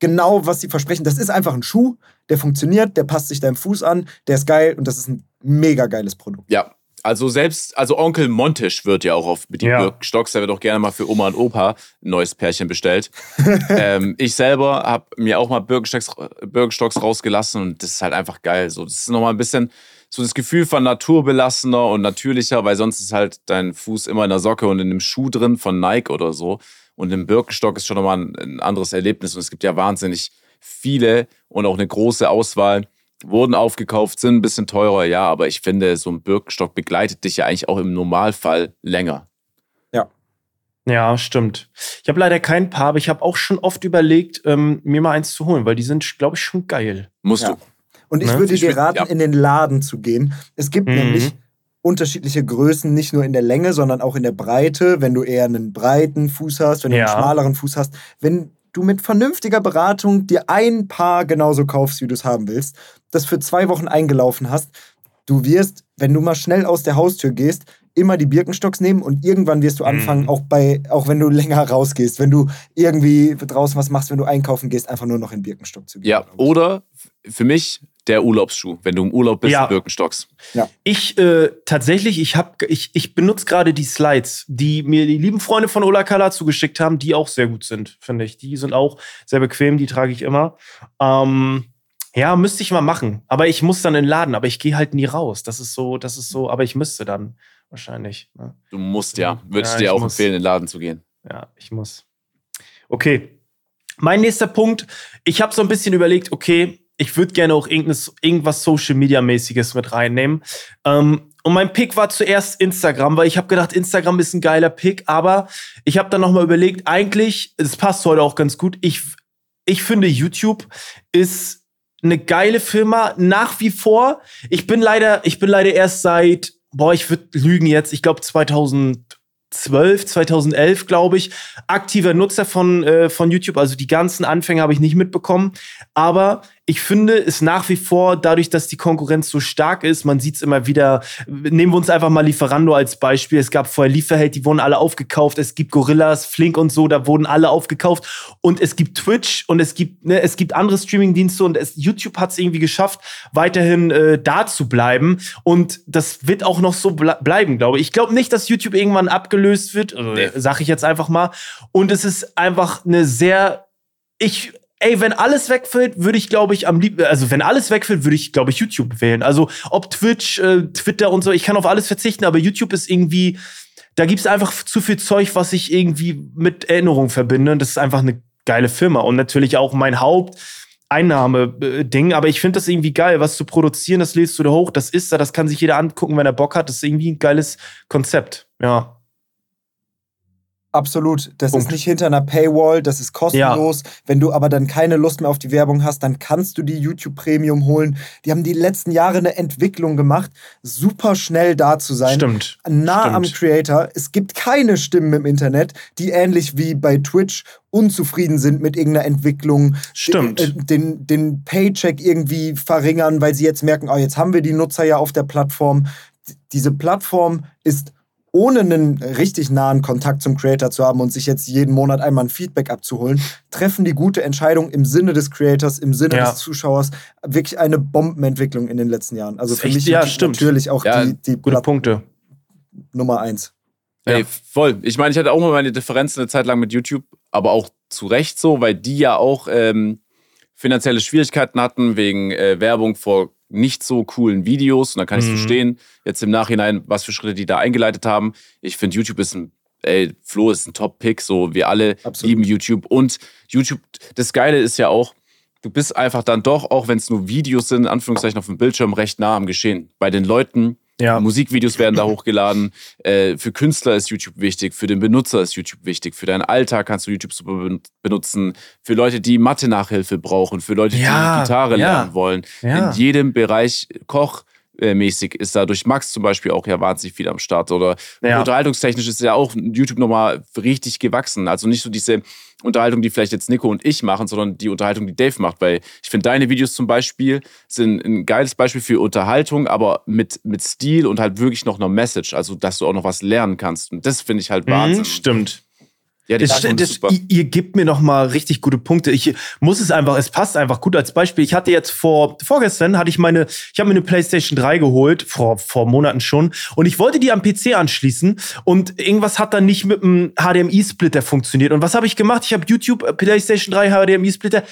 genau, was sie versprechen. Das ist einfach ein Schuh, der funktioniert, der passt sich deinem Fuß an, der ist geil und das ist ein mega geiles Produkt. Ja, also selbst, also Onkel Montisch wird ja auch auf mit den ja. Birkenstocks, der wird auch gerne mal für Oma und Opa ein neues Pärchen bestellt. ähm, ich selber habe mir auch mal Birkenstocks, Birkenstocks rausgelassen und das ist halt einfach geil. So, das ist nochmal ein bisschen so das Gefühl von naturbelassener und natürlicher, weil sonst ist halt dein Fuß immer in der Socke und in einem Schuh drin von Nike oder so. Und im Birkenstock ist schon nochmal ein, ein anderes Erlebnis und es gibt ja wahnsinnig viele und auch eine große Auswahl wurden aufgekauft, sind ein bisschen teurer, ja, aber ich finde, so ein Birkenstock begleitet dich ja eigentlich auch im Normalfall länger. Ja. Ja, stimmt. Ich habe leider kein Paar, aber ich habe auch schon oft überlegt, ähm, mir mal eins zu holen, weil die sind, glaube ich, schon geil. Musst ja. du. Und ich ne? würde dir raten, ja. in den Laden zu gehen. Es gibt mhm. nämlich unterschiedliche Größen, nicht nur in der Länge, sondern auch in der Breite. Wenn du eher einen breiten Fuß hast, wenn du ja. einen schmaleren Fuß hast. Wenn du mit vernünftiger Beratung dir ein Paar genauso kaufst, wie du es haben willst, das für zwei Wochen eingelaufen hast, du wirst, wenn du mal schnell aus der Haustür gehst, immer die Birkenstocks nehmen und irgendwann wirst du anfangen, mhm. auch bei, auch wenn du länger rausgehst, wenn du irgendwie draußen was machst, wenn du einkaufen gehst, einfach nur noch in Birkenstock zu gehen. Ja, oder für mich der Urlaubsschuh, wenn du im Urlaub bist, ja. Birkenstocks. Ja. Ich äh, tatsächlich, ich habe, ich, ich benutze gerade die Slides, die mir die lieben Freunde von Ola Kala zugeschickt haben, die auch sehr gut sind, finde ich. Die sind auch sehr bequem, die trage ich immer. Ähm, ja, müsste ich mal machen. Aber ich muss dann in den Laden, aber ich gehe halt nie raus. Das ist so, das ist so, aber ich müsste dann wahrscheinlich. Ne? Du musst ja. Würde ich ja, dir auch muss. empfehlen, in den Laden zu gehen. Ja, ich muss. Okay. Mein nächster Punkt. Ich habe so ein bisschen überlegt, okay, ich würde gerne auch irgendwas Social Media mäßiges mit reinnehmen. Ähm, und mein Pick war zuerst Instagram, weil ich habe gedacht, Instagram ist ein geiler Pick, aber ich habe dann noch mal überlegt, eigentlich, es passt heute auch ganz gut. Ich, ich finde, YouTube ist eine geile Firma nach wie vor. Ich bin leider, ich bin leider erst seit, boah, ich würde lügen jetzt, ich glaube 2012, 2011, glaube ich, aktiver Nutzer von, äh, von YouTube. Also die ganzen Anfänge habe ich nicht mitbekommen. Aber ich finde es nach wie vor, dadurch, dass die Konkurrenz so stark ist, man sieht es immer wieder, nehmen wir uns einfach mal Lieferando als Beispiel. Es gab vorher Lieferheld, die wurden alle aufgekauft. Es gibt Gorillas, Flink und so, da wurden alle aufgekauft. Und es gibt Twitch und es gibt, ne, es gibt andere Streamingdienste und es, YouTube hat es irgendwie geschafft, weiterhin äh, da zu bleiben. Und das wird auch noch so ble bleiben, glaube ich. Ich glaube nicht, dass YouTube irgendwann abgelöst wird, nee. sag ich jetzt einfach mal. Und es ist einfach eine sehr ich Ey, wenn alles wegfällt, würde ich, glaube ich, am liebsten, also wenn alles wegfällt, würde ich, glaube ich, YouTube wählen. Also ob Twitch, äh, Twitter und so, ich kann auf alles verzichten, aber YouTube ist irgendwie, da gibt es einfach zu viel Zeug, was ich irgendwie mit Erinnerung verbinde. Und das ist einfach eine geile Firma. Und natürlich auch mein Haupteinnahme-Ding. Aber ich finde das irgendwie geil, was zu produzieren, das lädst du da hoch, das ist da, das kann sich jeder angucken, wenn er Bock hat. Das ist irgendwie ein geiles Konzept. Ja. Absolut. Das Punkt. ist nicht hinter einer Paywall, das ist kostenlos. Ja. Wenn du aber dann keine Lust mehr auf die Werbung hast, dann kannst du die YouTube Premium holen. Die haben die letzten Jahre eine Entwicklung gemacht, super schnell da zu sein. Stimmt. Nah Stimmt. am Creator. Es gibt keine Stimmen im Internet, die ähnlich wie bei Twitch unzufrieden sind mit irgendeiner Entwicklung. Stimmt. Den, den, den Paycheck irgendwie verringern, weil sie jetzt merken, oh, jetzt haben wir die Nutzer ja auf der Plattform. Diese Plattform ist ohne einen richtig nahen Kontakt zum Creator zu haben und sich jetzt jeden Monat einmal ein Feedback abzuholen, treffen die gute Entscheidung im Sinne des Creators, im Sinne ja. des Zuschauers. Wirklich eine Bombenentwicklung in den letzten Jahren. Also für Echt? mich ja, natürlich auch ja, die, die gute Punkte. Nummer eins. Ey, voll. Ich meine, ich hatte auch mal meine Differenzen eine Zeit lang mit YouTube, aber auch zu Recht so, weil die ja auch ähm, finanzielle Schwierigkeiten hatten wegen äh, Werbung vor nicht so coolen Videos. Und dann kann ich es mhm. verstehen, jetzt im Nachhinein, was für Schritte die da eingeleitet haben. Ich finde, YouTube ist ein, ey, Flo ist ein Top-Pick. So, wir alle Absolut. lieben YouTube. Und YouTube, das Geile ist ja auch, du bist einfach dann doch, auch wenn es nur Videos sind, in Anführungszeichen auf dem Bildschirm, recht nah am Geschehen. Bei den Leuten, ja. Musikvideos werden da hochgeladen. Äh, für Künstler ist YouTube wichtig, für den Benutzer ist YouTube wichtig, für deinen Alltag kannst du YouTube super benutzen, für Leute, die Mathe-Nachhilfe brauchen, für Leute, ja. die Gitarre ja. lernen wollen. In jedem Bereich Koch, mäßig ist da durch Max zum Beispiel auch ja wahnsinnig viel am Start. Oder ja. unterhaltungstechnisch ist ja auch YouTube nochmal richtig gewachsen. Also nicht so diese Unterhaltung, die vielleicht jetzt Nico und ich machen, sondern die Unterhaltung, die Dave macht. Weil ich finde, deine Videos zum Beispiel sind ein geiles Beispiel für Unterhaltung, aber mit, mit Stil und halt wirklich noch einer Message. Also, dass du auch noch was lernen kannst. Und das finde ich halt mhm, Wahnsinn. Mhm, stimmt. Ja, das, das, ihr, ihr gebt mir noch mal richtig gute Punkte. Ich muss es einfach, es passt einfach gut als Beispiel. Ich hatte jetzt vor vorgestern hatte ich meine, ich habe mir eine PlayStation 3 geholt vor vor Monaten schon und ich wollte die am PC anschließen und irgendwas hat dann nicht mit dem HDMI Splitter funktioniert. Und was habe ich gemacht? Ich habe YouTube äh, PlayStation 3 HDMI Splitter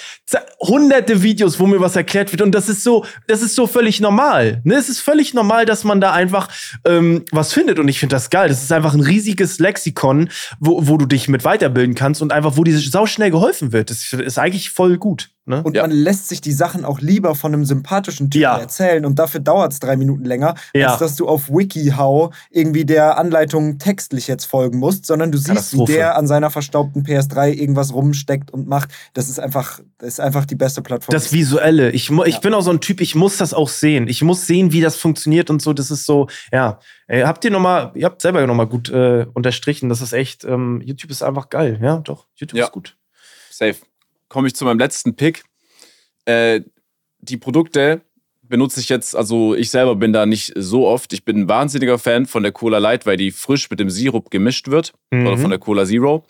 hunderte Videos, wo mir was erklärt wird und das ist so, das ist so völlig normal. Ne, es ist völlig normal, dass man da einfach ähm, was findet und ich finde das geil. Das ist einfach ein riesiges Lexikon, wo wo du dich mit weiterbilden kannst und einfach, wo dir sau schnell geholfen wird. Das ist eigentlich voll gut. Ne? Und ja. man lässt sich die Sachen auch lieber von einem sympathischen Typen ja. erzählen und dafür dauert es drei Minuten länger, ja. als dass du auf WikiHow irgendwie der Anleitung textlich jetzt folgen musst, sondern du siehst, wie der an seiner verstaubten PS3 irgendwas rumsteckt und macht. Das ist einfach, das ist einfach die beste Plattform. Das Visuelle. Ich, ich bin auch so ein Typ, ich muss das auch sehen. Ich muss sehen, wie das funktioniert und so. Das ist so, ja. Ey, habt ihr nochmal, ihr habt selber nochmal gut äh, unterstrichen. Das ist echt, ähm, YouTube ist einfach geil. Ja, doch. YouTube ist gut. Safe komme ich zu meinem letzten Pick. Äh, die Produkte benutze ich jetzt, also ich selber bin da nicht so oft. Ich bin ein wahnsinniger Fan von der Cola Light, weil die frisch mit dem Sirup gemischt wird. Mhm. Oder von der Cola Zero.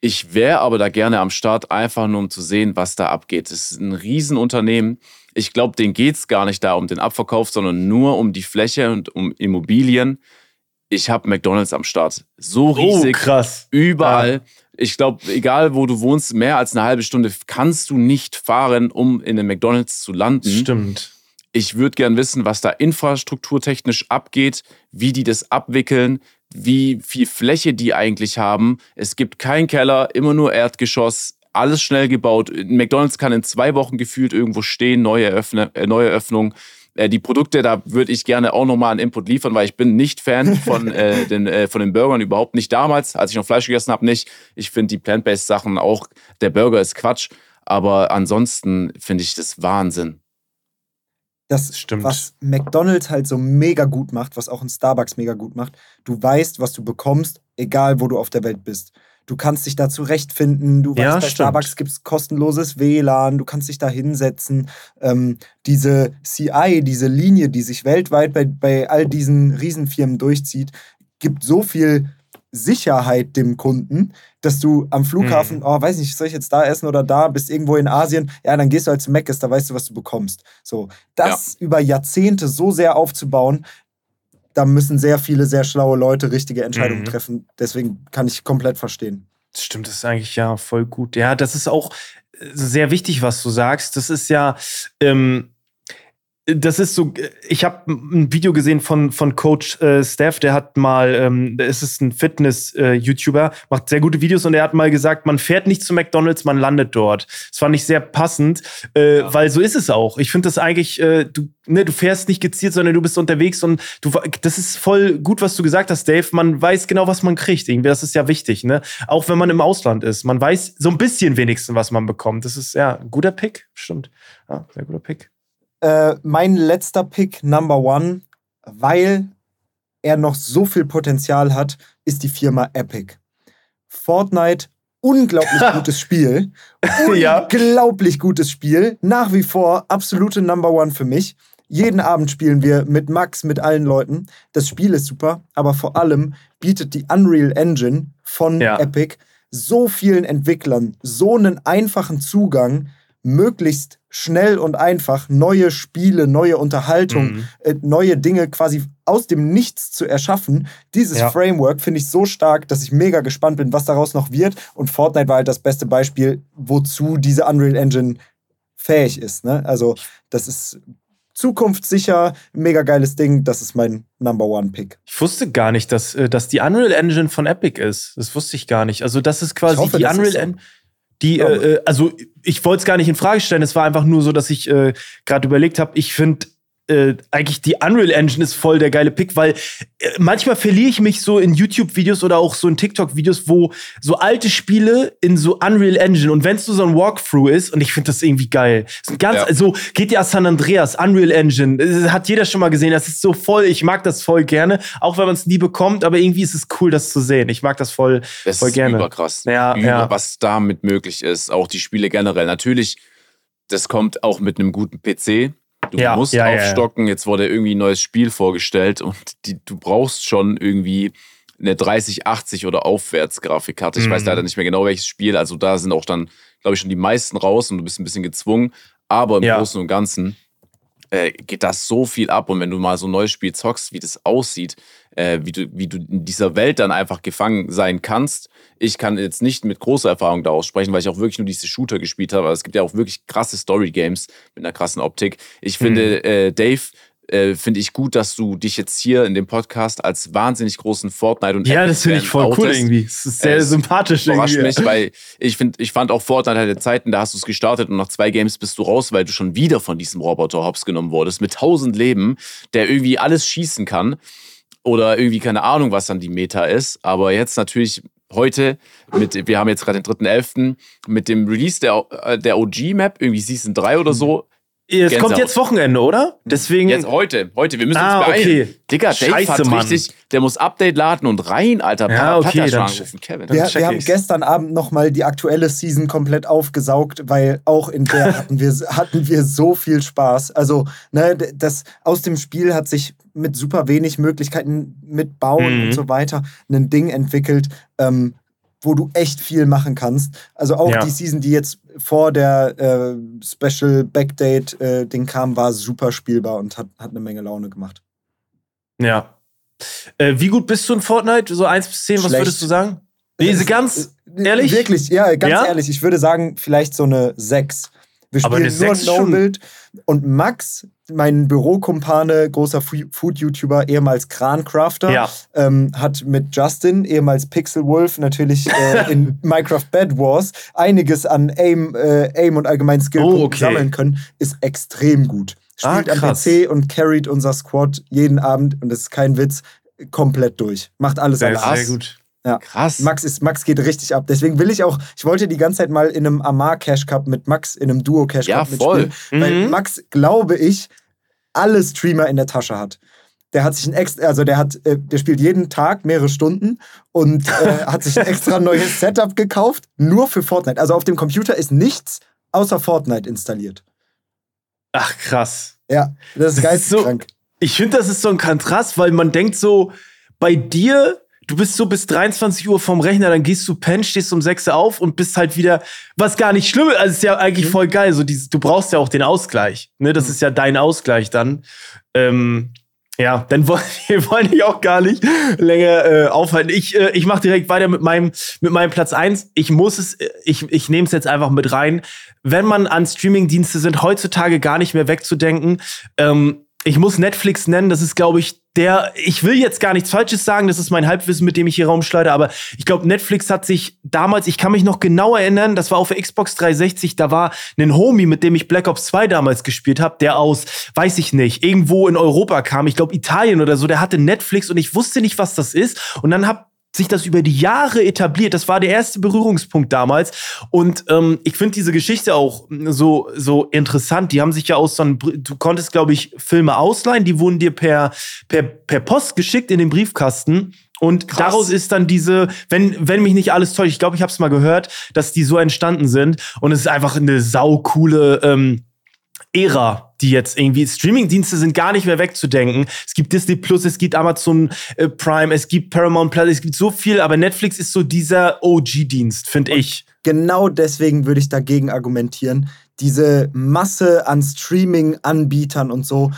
Ich wäre aber da gerne am Start, einfach nur um zu sehen, was da abgeht. Es ist ein Riesenunternehmen. Ich glaube, denen geht es gar nicht da um den Abverkauf, sondern nur um die Fläche und um Immobilien. Ich habe McDonalds am Start. So oh, riesig. Oh, krass. Überall. Ja ich glaube, egal wo du wohnst, mehr als eine halbe Stunde kannst du nicht fahren, um in den McDonalds zu landen. Stimmt. Ich würde gern wissen, was da infrastrukturtechnisch abgeht, wie die das abwickeln, wie viel Fläche die eigentlich haben. Es gibt keinen Keller, immer nur Erdgeschoss, alles schnell gebaut. McDonalds kann in zwei Wochen gefühlt irgendwo stehen, neue, Öffne, äh, neue Öffnung. Äh, die Produkte, da würde ich gerne auch nochmal einen Input liefern, weil ich bin nicht Fan von, äh, den, äh, von den Burgern, überhaupt nicht damals, als ich noch Fleisch gegessen habe, nicht. Ich finde die Plant-Based Sachen auch, der Burger ist Quatsch, aber ansonsten finde ich das Wahnsinn. Das stimmt. Was McDonald's halt so mega gut macht, was auch ein Starbucks mega gut macht, du weißt, was du bekommst, egal wo du auf der Welt bist. Du kannst dich da zurechtfinden. Du weißt, ja, bei stimmt. Starbucks gibt es kostenloses WLAN. Du kannst dich da hinsetzen. Ähm, diese CI, diese Linie, die sich weltweit bei, bei all diesen Riesenfirmen durchzieht, gibt so viel Sicherheit dem Kunden, dass du am Flughafen, mhm. oh, weiß nicht, soll ich jetzt da essen oder da, bist irgendwo in Asien, ja, dann gehst du halt zu Mc's, da weißt du, was du bekommst. So, das ja. über Jahrzehnte so sehr aufzubauen, da müssen sehr viele sehr schlaue Leute richtige Entscheidungen mhm. treffen. Deswegen kann ich komplett verstehen. Das stimmt, das ist eigentlich ja voll gut. Ja, das ist auch äh, sehr wichtig, was du sagst. Das ist ja, ähm, das ist so, ich habe ein Video gesehen von, von Coach äh, Steph, der hat mal, ähm, es ist ein Fitness-YouTuber, äh, macht sehr gute Videos und er hat mal gesagt, man fährt nicht zu McDonalds, man landet dort. Das fand ich sehr passend, äh, ja. weil so ist es auch. Ich finde das eigentlich, äh, du, ne, du fährst nicht gezielt, sondern du bist unterwegs und du, das ist voll gut, was du gesagt hast, Dave. Man weiß genau, was man kriegt. Irgendwie, das ist ja wichtig, ne? Auch wenn man im Ausland ist. Man weiß so ein bisschen wenigstens, was man bekommt. Das ist ja ein guter Pick, stimmt. Ja, sehr guter Pick. Äh, mein letzter Pick, Number One, weil er noch so viel Potenzial hat, ist die Firma Epic. Fortnite, unglaublich gutes Spiel. Unglaublich ja. gutes Spiel. Nach wie vor absolute Number One für mich. Jeden Abend spielen wir mit Max, mit allen Leuten. Das Spiel ist super, aber vor allem bietet die Unreal Engine von ja. Epic so vielen Entwicklern so einen einfachen Zugang möglichst schnell und einfach neue Spiele, neue Unterhaltung, mhm. äh, neue Dinge quasi aus dem Nichts zu erschaffen. Dieses ja. Framework finde ich so stark, dass ich mega gespannt bin, was daraus noch wird. Und Fortnite war halt das beste Beispiel, wozu diese Unreal Engine fähig ist. Ne? Also, das ist zukunftssicher, mega geiles Ding. Das ist mein Number One Pick. Ich wusste gar nicht, dass, äh, dass die Unreal Engine von Epic ist. Das wusste ich gar nicht. Also, das ist quasi hoffe, die Unreal Engine. Die, äh, äh, also ich wollte es gar nicht in Frage stellen. Es war einfach nur so, dass ich äh, gerade überlegt habe, ich finde äh, eigentlich die Unreal Engine ist voll der geile Pick, weil äh, manchmal verliere ich mich so in YouTube-Videos oder auch so in TikTok-Videos, wo so alte Spiele in so Unreal Engine und wenn es so ein Walkthrough ist und ich finde das irgendwie geil. Das ganz, ja. also GTA San Andreas, Unreal Engine, das hat jeder schon mal gesehen. Das ist so voll, ich mag das voll gerne, auch wenn man es nie bekommt, aber irgendwie ist es cool, das zu sehen. Ich mag das voll, das voll gerne. Das ist überkrass. Ja, Über, ja. Was damit möglich ist, auch die Spiele generell. Natürlich, das kommt auch mit einem guten PC Du ja, musst ja, aufstocken. Jetzt wurde irgendwie ein neues Spiel vorgestellt und die, du brauchst schon irgendwie eine 3080 oder aufwärts Grafikkarte. Ich mhm. weiß leider nicht mehr genau welches Spiel. Also da sind auch dann, glaube ich, schon die meisten raus und du bist ein bisschen gezwungen. Aber im Großen und Ganzen äh, geht das so viel ab. Und wenn du mal so ein neues Spiel zockst, wie das aussieht, äh, wie, du, wie du in dieser Welt dann einfach gefangen sein kannst. Ich kann jetzt nicht mit großer Erfahrung daraus sprechen, weil ich auch wirklich nur diese Shooter gespielt habe. Aber es gibt ja auch wirklich krasse Story-Games mit einer krassen Optik. Ich finde, mhm. äh, Dave, äh, finde ich gut, dass du dich jetzt hier in dem Podcast als wahnsinnig großen Fortnite und Ja, das finde ich voll cool irgendwie. Das ist sehr äh, sympathisch überrascht irgendwie. mich, weil ich finde, ich fand auch Fortnite hatte Zeiten, da hast du es gestartet und nach zwei Games bist du raus, weil du schon wieder von diesem Roboter hops genommen wurdest mit tausend Leben, der irgendwie alles schießen kann oder irgendwie keine Ahnung, was dann die Meta ist. Aber jetzt natürlich heute mit, wir haben jetzt gerade den 3.11. mit dem Release der, äh, der OG-Map, irgendwie Season 3 oder so, es kommt jetzt Wochenende, oder? Deswegen. Jetzt heute, heute. Wir müssen ah, uns beeilen. Okay. Digga, Dave Scheiße, hat Mann. richtig, der muss Update laden und rein, Alter. Ja, okay, dann, rufen, Kevin. Wir, wir haben gestern Abend nochmal die aktuelle Season komplett aufgesaugt, weil auch in der hatten wir, hatten wir so viel Spaß. Also, ne, das aus dem Spiel hat sich mit super wenig Möglichkeiten mit Bauen mhm. und so weiter ein Ding entwickelt, ähm, wo du echt viel machen kannst. Also auch ja. die Season, die jetzt vor der äh, Special Backdate äh, Ding kam, war super spielbar und hat, hat eine Menge Laune gemacht. Ja. Äh, wie gut bist du in Fortnite? So 1 bis 10, Schlecht. was würdest du sagen? Nee, ganz äh, ehrlich? Wirklich, ja, ganz ja? ehrlich. Ich würde sagen, vielleicht so eine 6. Wir spielen nur No-Build. Und Max, mein Bürokumpane, großer Food-YouTuber, ehemals Krancrafter, ja. ähm, hat mit Justin, ehemals Pixel Wolf, natürlich äh, in Minecraft Bad Wars einiges an Aim, äh, Aim und allgemein Skill oh, okay. sammeln können. Ist extrem gut. Spielt ah, am PC und carried unser Squad jeden Abend, und das ist kein Witz, komplett durch. Macht alles allein. Sehr gut. Ja. Krass. Max, ist, Max geht richtig ab. Deswegen will ich auch, ich wollte die ganze Zeit mal in einem Amar Cash Cup mit Max, in einem Duo Cash Cup ja, voll. Mhm. Weil Max, glaube ich, alle Streamer in der Tasche hat. Der hat sich ein extra, also der hat, äh, der spielt jeden Tag mehrere Stunden und äh, hat sich ein extra neues Setup gekauft, nur für Fortnite. Also auf dem Computer ist nichts außer Fortnite installiert. Ach, krass. Ja, das ist geisteskrank. So, ich finde, das ist so ein Kontrast, weil man denkt so, bei dir du bist so bis 23 Uhr vom Rechner, dann gehst du pennen, stehst um 6 Uhr auf und bist halt wieder, was gar nicht schlimm ist. Also ist ja eigentlich mhm. voll geil. So dieses, du brauchst ja auch den Ausgleich. Ne? Das mhm. ist ja dein Ausgleich dann. Ähm, ja, dann wollen wir wollen ich auch gar nicht länger äh, aufhalten. Ich, äh, ich mache direkt weiter mit meinem, mit meinem Platz 1. Ich muss es, ich, ich nehme es jetzt einfach mit rein. Wenn man an Streamingdienste sind, heutzutage gar nicht mehr wegzudenken. Ähm, ich muss Netflix nennen, das ist, glaube ich, der, ich will jetzt gar nichts Falsches sagen, das ist mein Halbwissen, mit dem ich hier rumschleide, aber ich glaube, Netflix hat sich damals, ich kann mich noch genau erinnern, das war auf der Xbox 360, da war ein Homie, mit dem ich Black Ops 2 damals gespielt habe, der aus, weiß ich nicht, irgendwo in Europa kam, ich glaube Italien oder so, der hatte Netflix und ich wusste nicht, was das ist. Und dann hab sich das über die Jahre etabliert. Das war der erste Berührungspunkt damals. Und ähm, ich finde diese Geschichte auch so, so interessant. Die haben sich ja aus so einem, du konntest, glaube ich, Filme ausleihen, die wurden dir per, per, per Post geschickt in den Briefkasten. Und Krass. daraus ist dann diese, wenn, wenn mich nicht alles täuscht, ich glaube, ich habe es mal gehört, dass die so entstanden sind. Und es ist einfach eine saukoole ähm, Ära, die jetzt irgendwie Streamingdienste sind gar nicht mehr wegzudenken. Es gibt Disney Plus, es gibt Amazon äh, Prime, es gibt Paramount Plus, es gibt so viel, aber Netflix ist so dieser OG-Dienst, finde ich. Genau deswegen würde ich dagegen argumentieren. Diese Masse an Streaming-Anbietern und so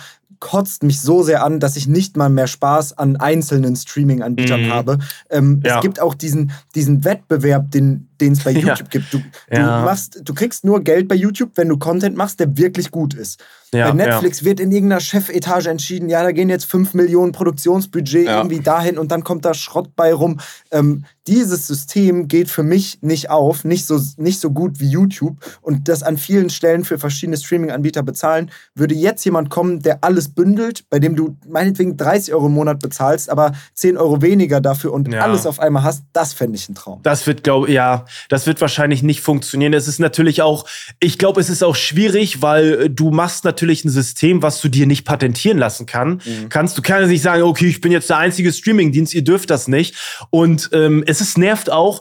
kotzt mich so sehr an, dass ich nicht mal mehr Spaß an einzelnen Streaming-Anbietern mhm. habe. Ähm, ja. Es gibt auch diesen, diesen Wettbewerb, den, den es bei YouTube gibt. Du, ja. du, machst, du kriegst nur Geld bei YouTube, wenn du Content machst, der wirklich gut ist. Ja, bei Netflix ja. wird in irgendeiner Chefetage entschieden, ja, da gehen jetzt 5 Millionen Produktionsbudget irgendwie dahin und dann kommt da Schrott bei rum. Ähm, dieses System geht für mich nicht auf, nicht so, nicht so gut wie YouTube. Und das an vielen Stellen für verschiedene Streaming-Anbieter bezahlen, würde jetzt jemand kommen, der alles bündelt, bei dem du meinetwegen 30 Euro im Monat bezahlst, aber 10 Euro weniger dafür und ja. alles auf einmal hast, das fände ich ein Traum. Das wird, glaube ja, das wird wahrscheinlich nicht funktionieren. Es ist natürlich auch, ich glaube, es ist auch schwierig, weil äh, du machst natürlich ein System, was du dir nicht patentieren lassen kann. Mhm. kannst. Du kannst nicht sagen, okay, ich bin jetzt der einzige Streaming-Dienst, ihr dürft das nicht. Und ähm, es ist nervt auch,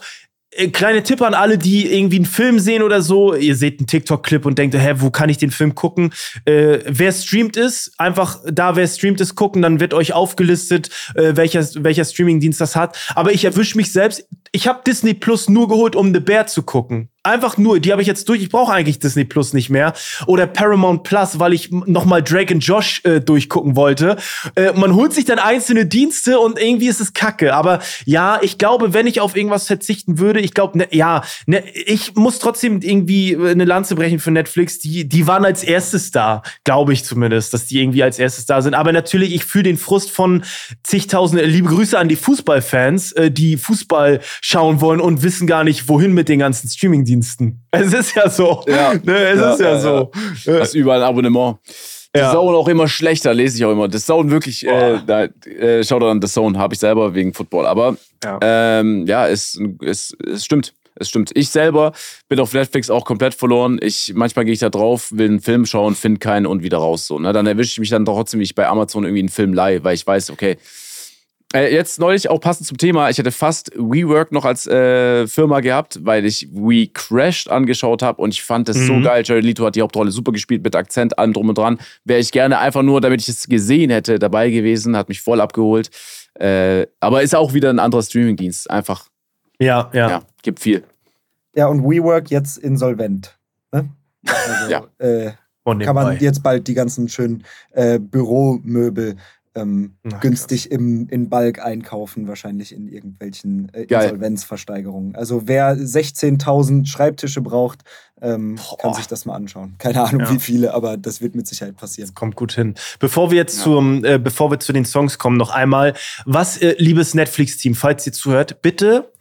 kleine Tipp an alle, die irgendwie einen Film sehen oder so. Ihr seht einen TikTok-Clip und denkt, hä, wo kann ich den Film gucken? Äh, wer streamt ist, einfach da, wer streamt ist, gucken, dann wird euch aufgelistet, äh, welcher, welcher Streaming-Dienst das hat. Aber ich erwische mich selbst. Ich habe Disney Plus nur geholt, um The Bear zu gucken. Einfach nur, die habe ich jetzt durch. Ich brauche eigentlich Disney Plus nicht mehr. Oder Paramount Plus, weil ich nochmal Drake und Josh äh, durchgucken wollte. Äh, man holt sich dann einzelne Dienste und irgendwie ist es kacke. Aber ja, ich glaube, wenn ich auf irgendwas verzichten würde, ich glaube, ne, ja, ne, ich muss trotzdem irgendwie äh, eine Lanze brechen für Netflix. Die, die waren als erstes da, glaube ich zumindest, dass die irgendwie als erstes da sind. Aber natürlich, ich fühle den Frust von zigtausende, liebe Grüße an die Fußballfans, äh, die Fußball schauen wollen und wissen gar nicht, wohin mit den ganzen Streaming Streamingdiensten. Es ist ja so. Ja. Ne, es ja, ist ja, ja so. Ja. Hast überall ein Abonnement. Die ja. Zone auch immer schlechter, lese ich auch immer. Das Zone wirklich, äh, da, äh, schau an The Zone, habe ich selber wegen Football. Aber ja, ähm, ja es, es, es stimmt. Es stimmt. Ich selber bin auf Netflix auch komplett verloren. Ich, manchmal gehe ich da drauf, will einen Film schauen, finde keinen und wieder raus. So, ne? Dann erwische ich mich dann trotzdem, wie ich bei Amazon irgendwie einen Film leihe, weil ich weiß, okay, äh, jetzt neulich auch passend zum Thema, ich hätte fast WeWork noch als äh, Firma gehabt, weil ich We Crashed angeschaut habe und ich fand das mhm. so geil. Jerry Leto hat die Hauptrolle super gespielt mit Akzent, allem drum und dran. Wäre ich gerne einfach nur, damit ich es gesehen hätte, dabei gewesen, hat mich voll abgeholt. Äh, aber ist auch wieder ein anderer Streamingdienst, einfach. Ja, ja, ja. gibt viel. Ja, und WeWork jetzt insolvent. Ne? Also, ja. Äh, kann man jetzt bald die ganzen schönen äh, Büromöbel ähm, Ach, günstig im, in Bulk einkaufen, wahrscheinlich in irgendwelchen äh, Insolvenzversteigerungen. Also wer 16.000 Schreibtische braucht, ähm, kann sich das mal anschauen. Keine Ahnung, ja. wie viele, aber das wird mit Sicherheit passieren. Das kommt gut hin. Bevor wir jetzt ja. zum, äh, bevor wir zu den Songs kommen, noch einmal, was, äh, liebes Netflix-Team, falls ihr zuhört, bitte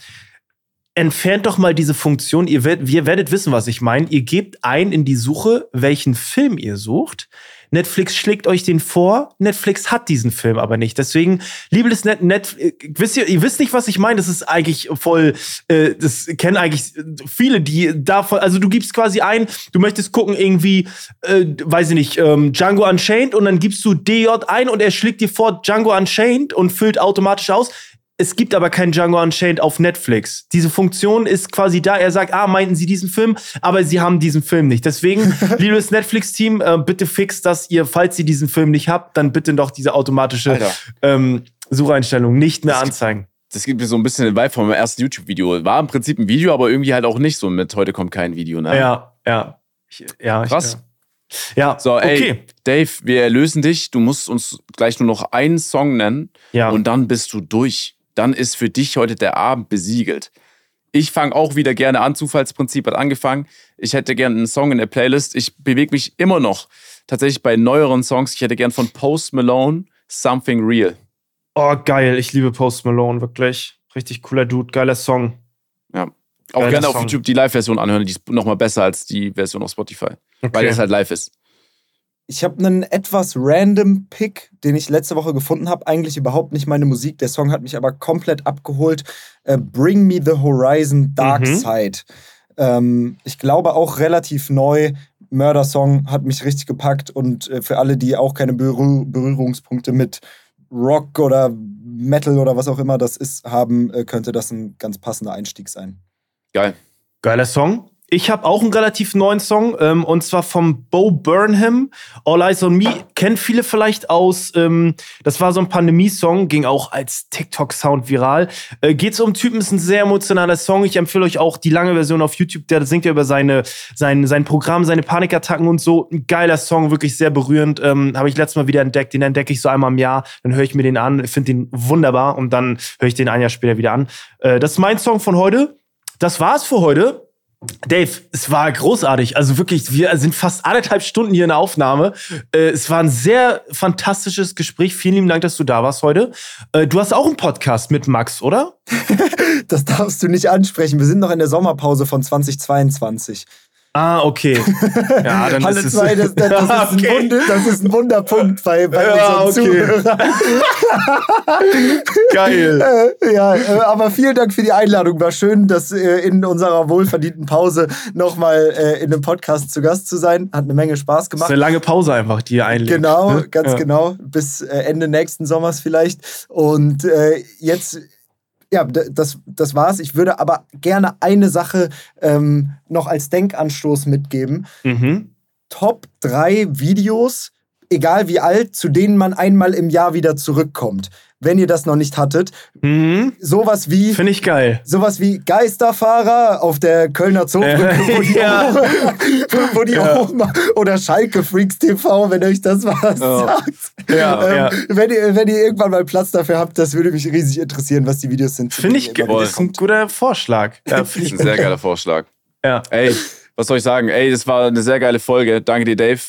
entfernt doch mal diese Funktion. Ihr, werdet, ihr werdet wissen, was ich meine. Ihr gebt ein in die Suche, welchen Film ihr sucht. Netflix schlägt euch den vor. Netflix hat diesen Film aber nicht. Deswegen, liebes Net, Net wisst ihr, ihr wisst nicht, was ich meine. Das ist eigentlich voll, äh, das kennen eigentlich viele, die davon, also du gibst quasi ein, du möchtest gucken irgendwie, äh, weiß ich nicht, ähm, Django Unchained und dann gibst du DJ ein und er schlägt dir vor Django Unchained und füllt automatisch aus. Es gibt aber kein Django Unchained auf Netflix. Diese Funktion ist quasi da. Er sagt, ah, meinten Sie diesen Film? Aber Sie haben diesen Film nicht. Deswegen, liebes Netflix-Team, äh, bitte fix, dass ihr, falls ihr diesen Film nicht habt, dann bitte doch diese automatische ähm, Sucheinstellung nicht mehr das anzeigen. Gibt, das gibt mir so ein bisschen den Vibe vom ersten YouTube-Video. War im Prinzip ein Video, aber irgendwie halt auch nicht so mit heute kommt kein Video. Ne? Ja, ja. Ich, ja Krass. Ich, ja. So, ey, okay. Dave, wir erlösen dich. Du musst uns gleich nur noch einen Song nennen. Ja. Und dann bist du durch dann ist für dich heute der Abend besiegelt. Ich fange auch wieder gerne an. Zufallsprinzip hat angefangen. Ich hätte gerne einen Song in der Playlist. Ich bewege mich immer noch tatsächlich bei neueren Songs. Ich hätte gern von Post Malone Something Real. Oh, geil. Ich liebe Post Malone, wirklich. Richtig cooler Dude, geiler Song. Ja. Auch Geiler gerne Song. auf YouTube die Live-Version anhören. Die ist nochmal besser als die Version auf Spotify. Okay. Weil es halt live ist. Ich habe einen etwas random Pick, den ich letzte Woche gefunden habe. Eigentlich überhaupt nicht meine Musik. Der Song hat mich aber komplett abgeholt. Äh, Bring Me the Horizon Dark mhm. Side. Ähm, ich glaube auch relativ neu. Mörder-Song hat mich richtig gepackt. Und äh, für alle, die auch keine Berühr Berührungspunkte mit Rock oder Metal oder was auch immer das ist, haben, äh, könnte das ein ganz passender Einstieg sein. Geil. Geiler Song. Ich habe auch einen relativ neuen Song ähm, und zwar vom Bo Burnham, All Eyes on Me. Kennt viele vielleicht aus. Ähm, das war so ein Pandemie-Song, ging auch als TikTok-Sound viral. Äh, geht's um Typen, ist ein sehr emotionaler Song. Ich empfehle euch auch die lange Version auf YouTube. Der singt ja über seine, sein, sein Programm, seine Panikattacken und so. Ein geiler Song, wirklich sehr berührend. Ähm, habe ich letztes Mal wieder entdeckt. Den entdecke ich so einmal im Jahr. Dann höre ich mir den an, finde den wunderbar und dann höre ich den ein Jahr später wieder an. Äh, das ist mein Song von heute. das war's für heute. Dave, es war großartig. Also wirklich, wir sind fast anderthalb Stunden hier in der Aufnahme. Äh, es war ein sehr fantastisches Gespräch. Vielen lieben Dank, dass du da warst heute. Äh, du hast auch einen Podcast mit Max, oder? das darfst du nicht ansprechen. Wir sind noch in der Sommerpause von 2022. Ah, okay. Ja, dann Halle ist 2, das, das, das, ist okay. das ist ein Wunderpunkt bei, bei ja, unseren okay. Zuhörern. Geil. Äh, ja, äh, aber vielen Dank für die Einladung. War schön, dass äh, in unserer wohlverdienten Pause nochmal äh, in einem Podcast zu Gast zu sein. Hat eine Menge Spaß gemacht. Das ist eine lange Pause einfach, die ihr einlegt. Genau, ne? ganz ja. genau. Bis äh, Ende nächsten Sommers vielleicht. Und äh, jetzt ja, das, das war's. Ich würde aber gerne eine Sache ähm, noch als Denkanstoß mitgeben. Mhm. Top drei Videos, egal wie alt, zu denen man einmal im Jahr wieder zurückkommt wenn ihr das noch nicht hattet. Mhm. Sowas wie. Finde ich geil. Sowas wie Geisterfahrer auf der Kölner Zoobrücke, äh, wo die, ja. wo die ja. oben, oder Schalke Freaks TV, wenn euch das was oh. sagt. Ja, ähm, ja. Wenn, ihr, wenn ihr irgendwann mal Platz dafür habt, das würde mich riesig interessieren, was die Videos sind. Finde ich geil. Das ist ein guter Vorschlag. Ja, das ist ein sehr geiler Vorschlag. Ja. Ey, was soll ich sagen? Ey, das war eine sehr geile Folge. Danke dir, Dave.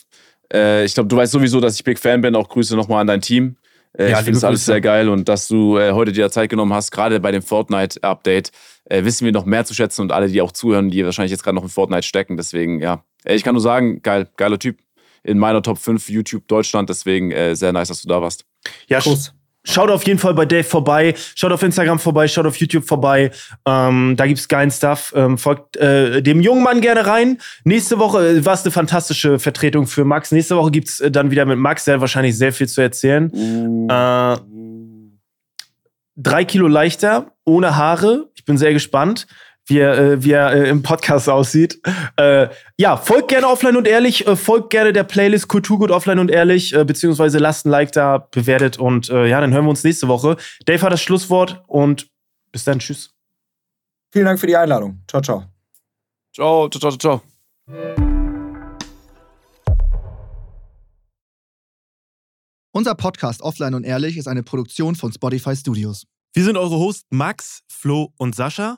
Äh, ich glaube, du weißt sowieso, dass ich Big Fan bin. Auch Grüße nochmal an dein Team. Äh, ja, ich finde es alles sehr geil und dass du äh, heute dir Zeit genommen hast, gerade bei dem Fortnite-Update, äh, wissen wir noch mehr zu schätzen und alle, die auch zuhören, die wahrscheinlich jetzt gerade noch in Fortnite stecken. Deswegen, ja, ich kann nur sagen, geil, geiler Typ. In meiner Top 5 YouTube Deutschland, deswegen äh, sehr nice, dass du da warst. Ja, Groß. Schaut auf jeden Fall bei Dave vorbei, schaut auf Instagram vorbei, schaut auf YouTube vorbei. Ähm, da gibt's geilen Stuff. Ähm, folgt äh, dem jungen Mann gerne rein. Nächste Woche äh, war es eine fantastische Vertretung für Max. Nächste Woche gibt's äh, dann wieder mit Max, der hat wahrscheinlich sehr viel zu erzählen. Uh. Äh, drei Kilo leichter, ohne Haare. Ich bin sehr gespannt wie er, äh, wie er äh, im Podcast aussieht. Äh, ja, folgt gerne offline und ehrlich, äh, folgt gerne der Playlist Kulturgut offline und ehrlich, äh, beziehungsweise lasst ein Like da, bewertet und äh, ja, dann hören wir uns nächste Woche. Dave hat das Schlusswort und bis dann, tschüss. Vielen Dank für die Einladung. Ciao, ciao. Ciao, ciao, ciao, ciao. Unser Podcast Offline und Ehrlich ist eine Produktion von Spotify Studios. Wir sind eure Hosts Max, Flo und Sascha.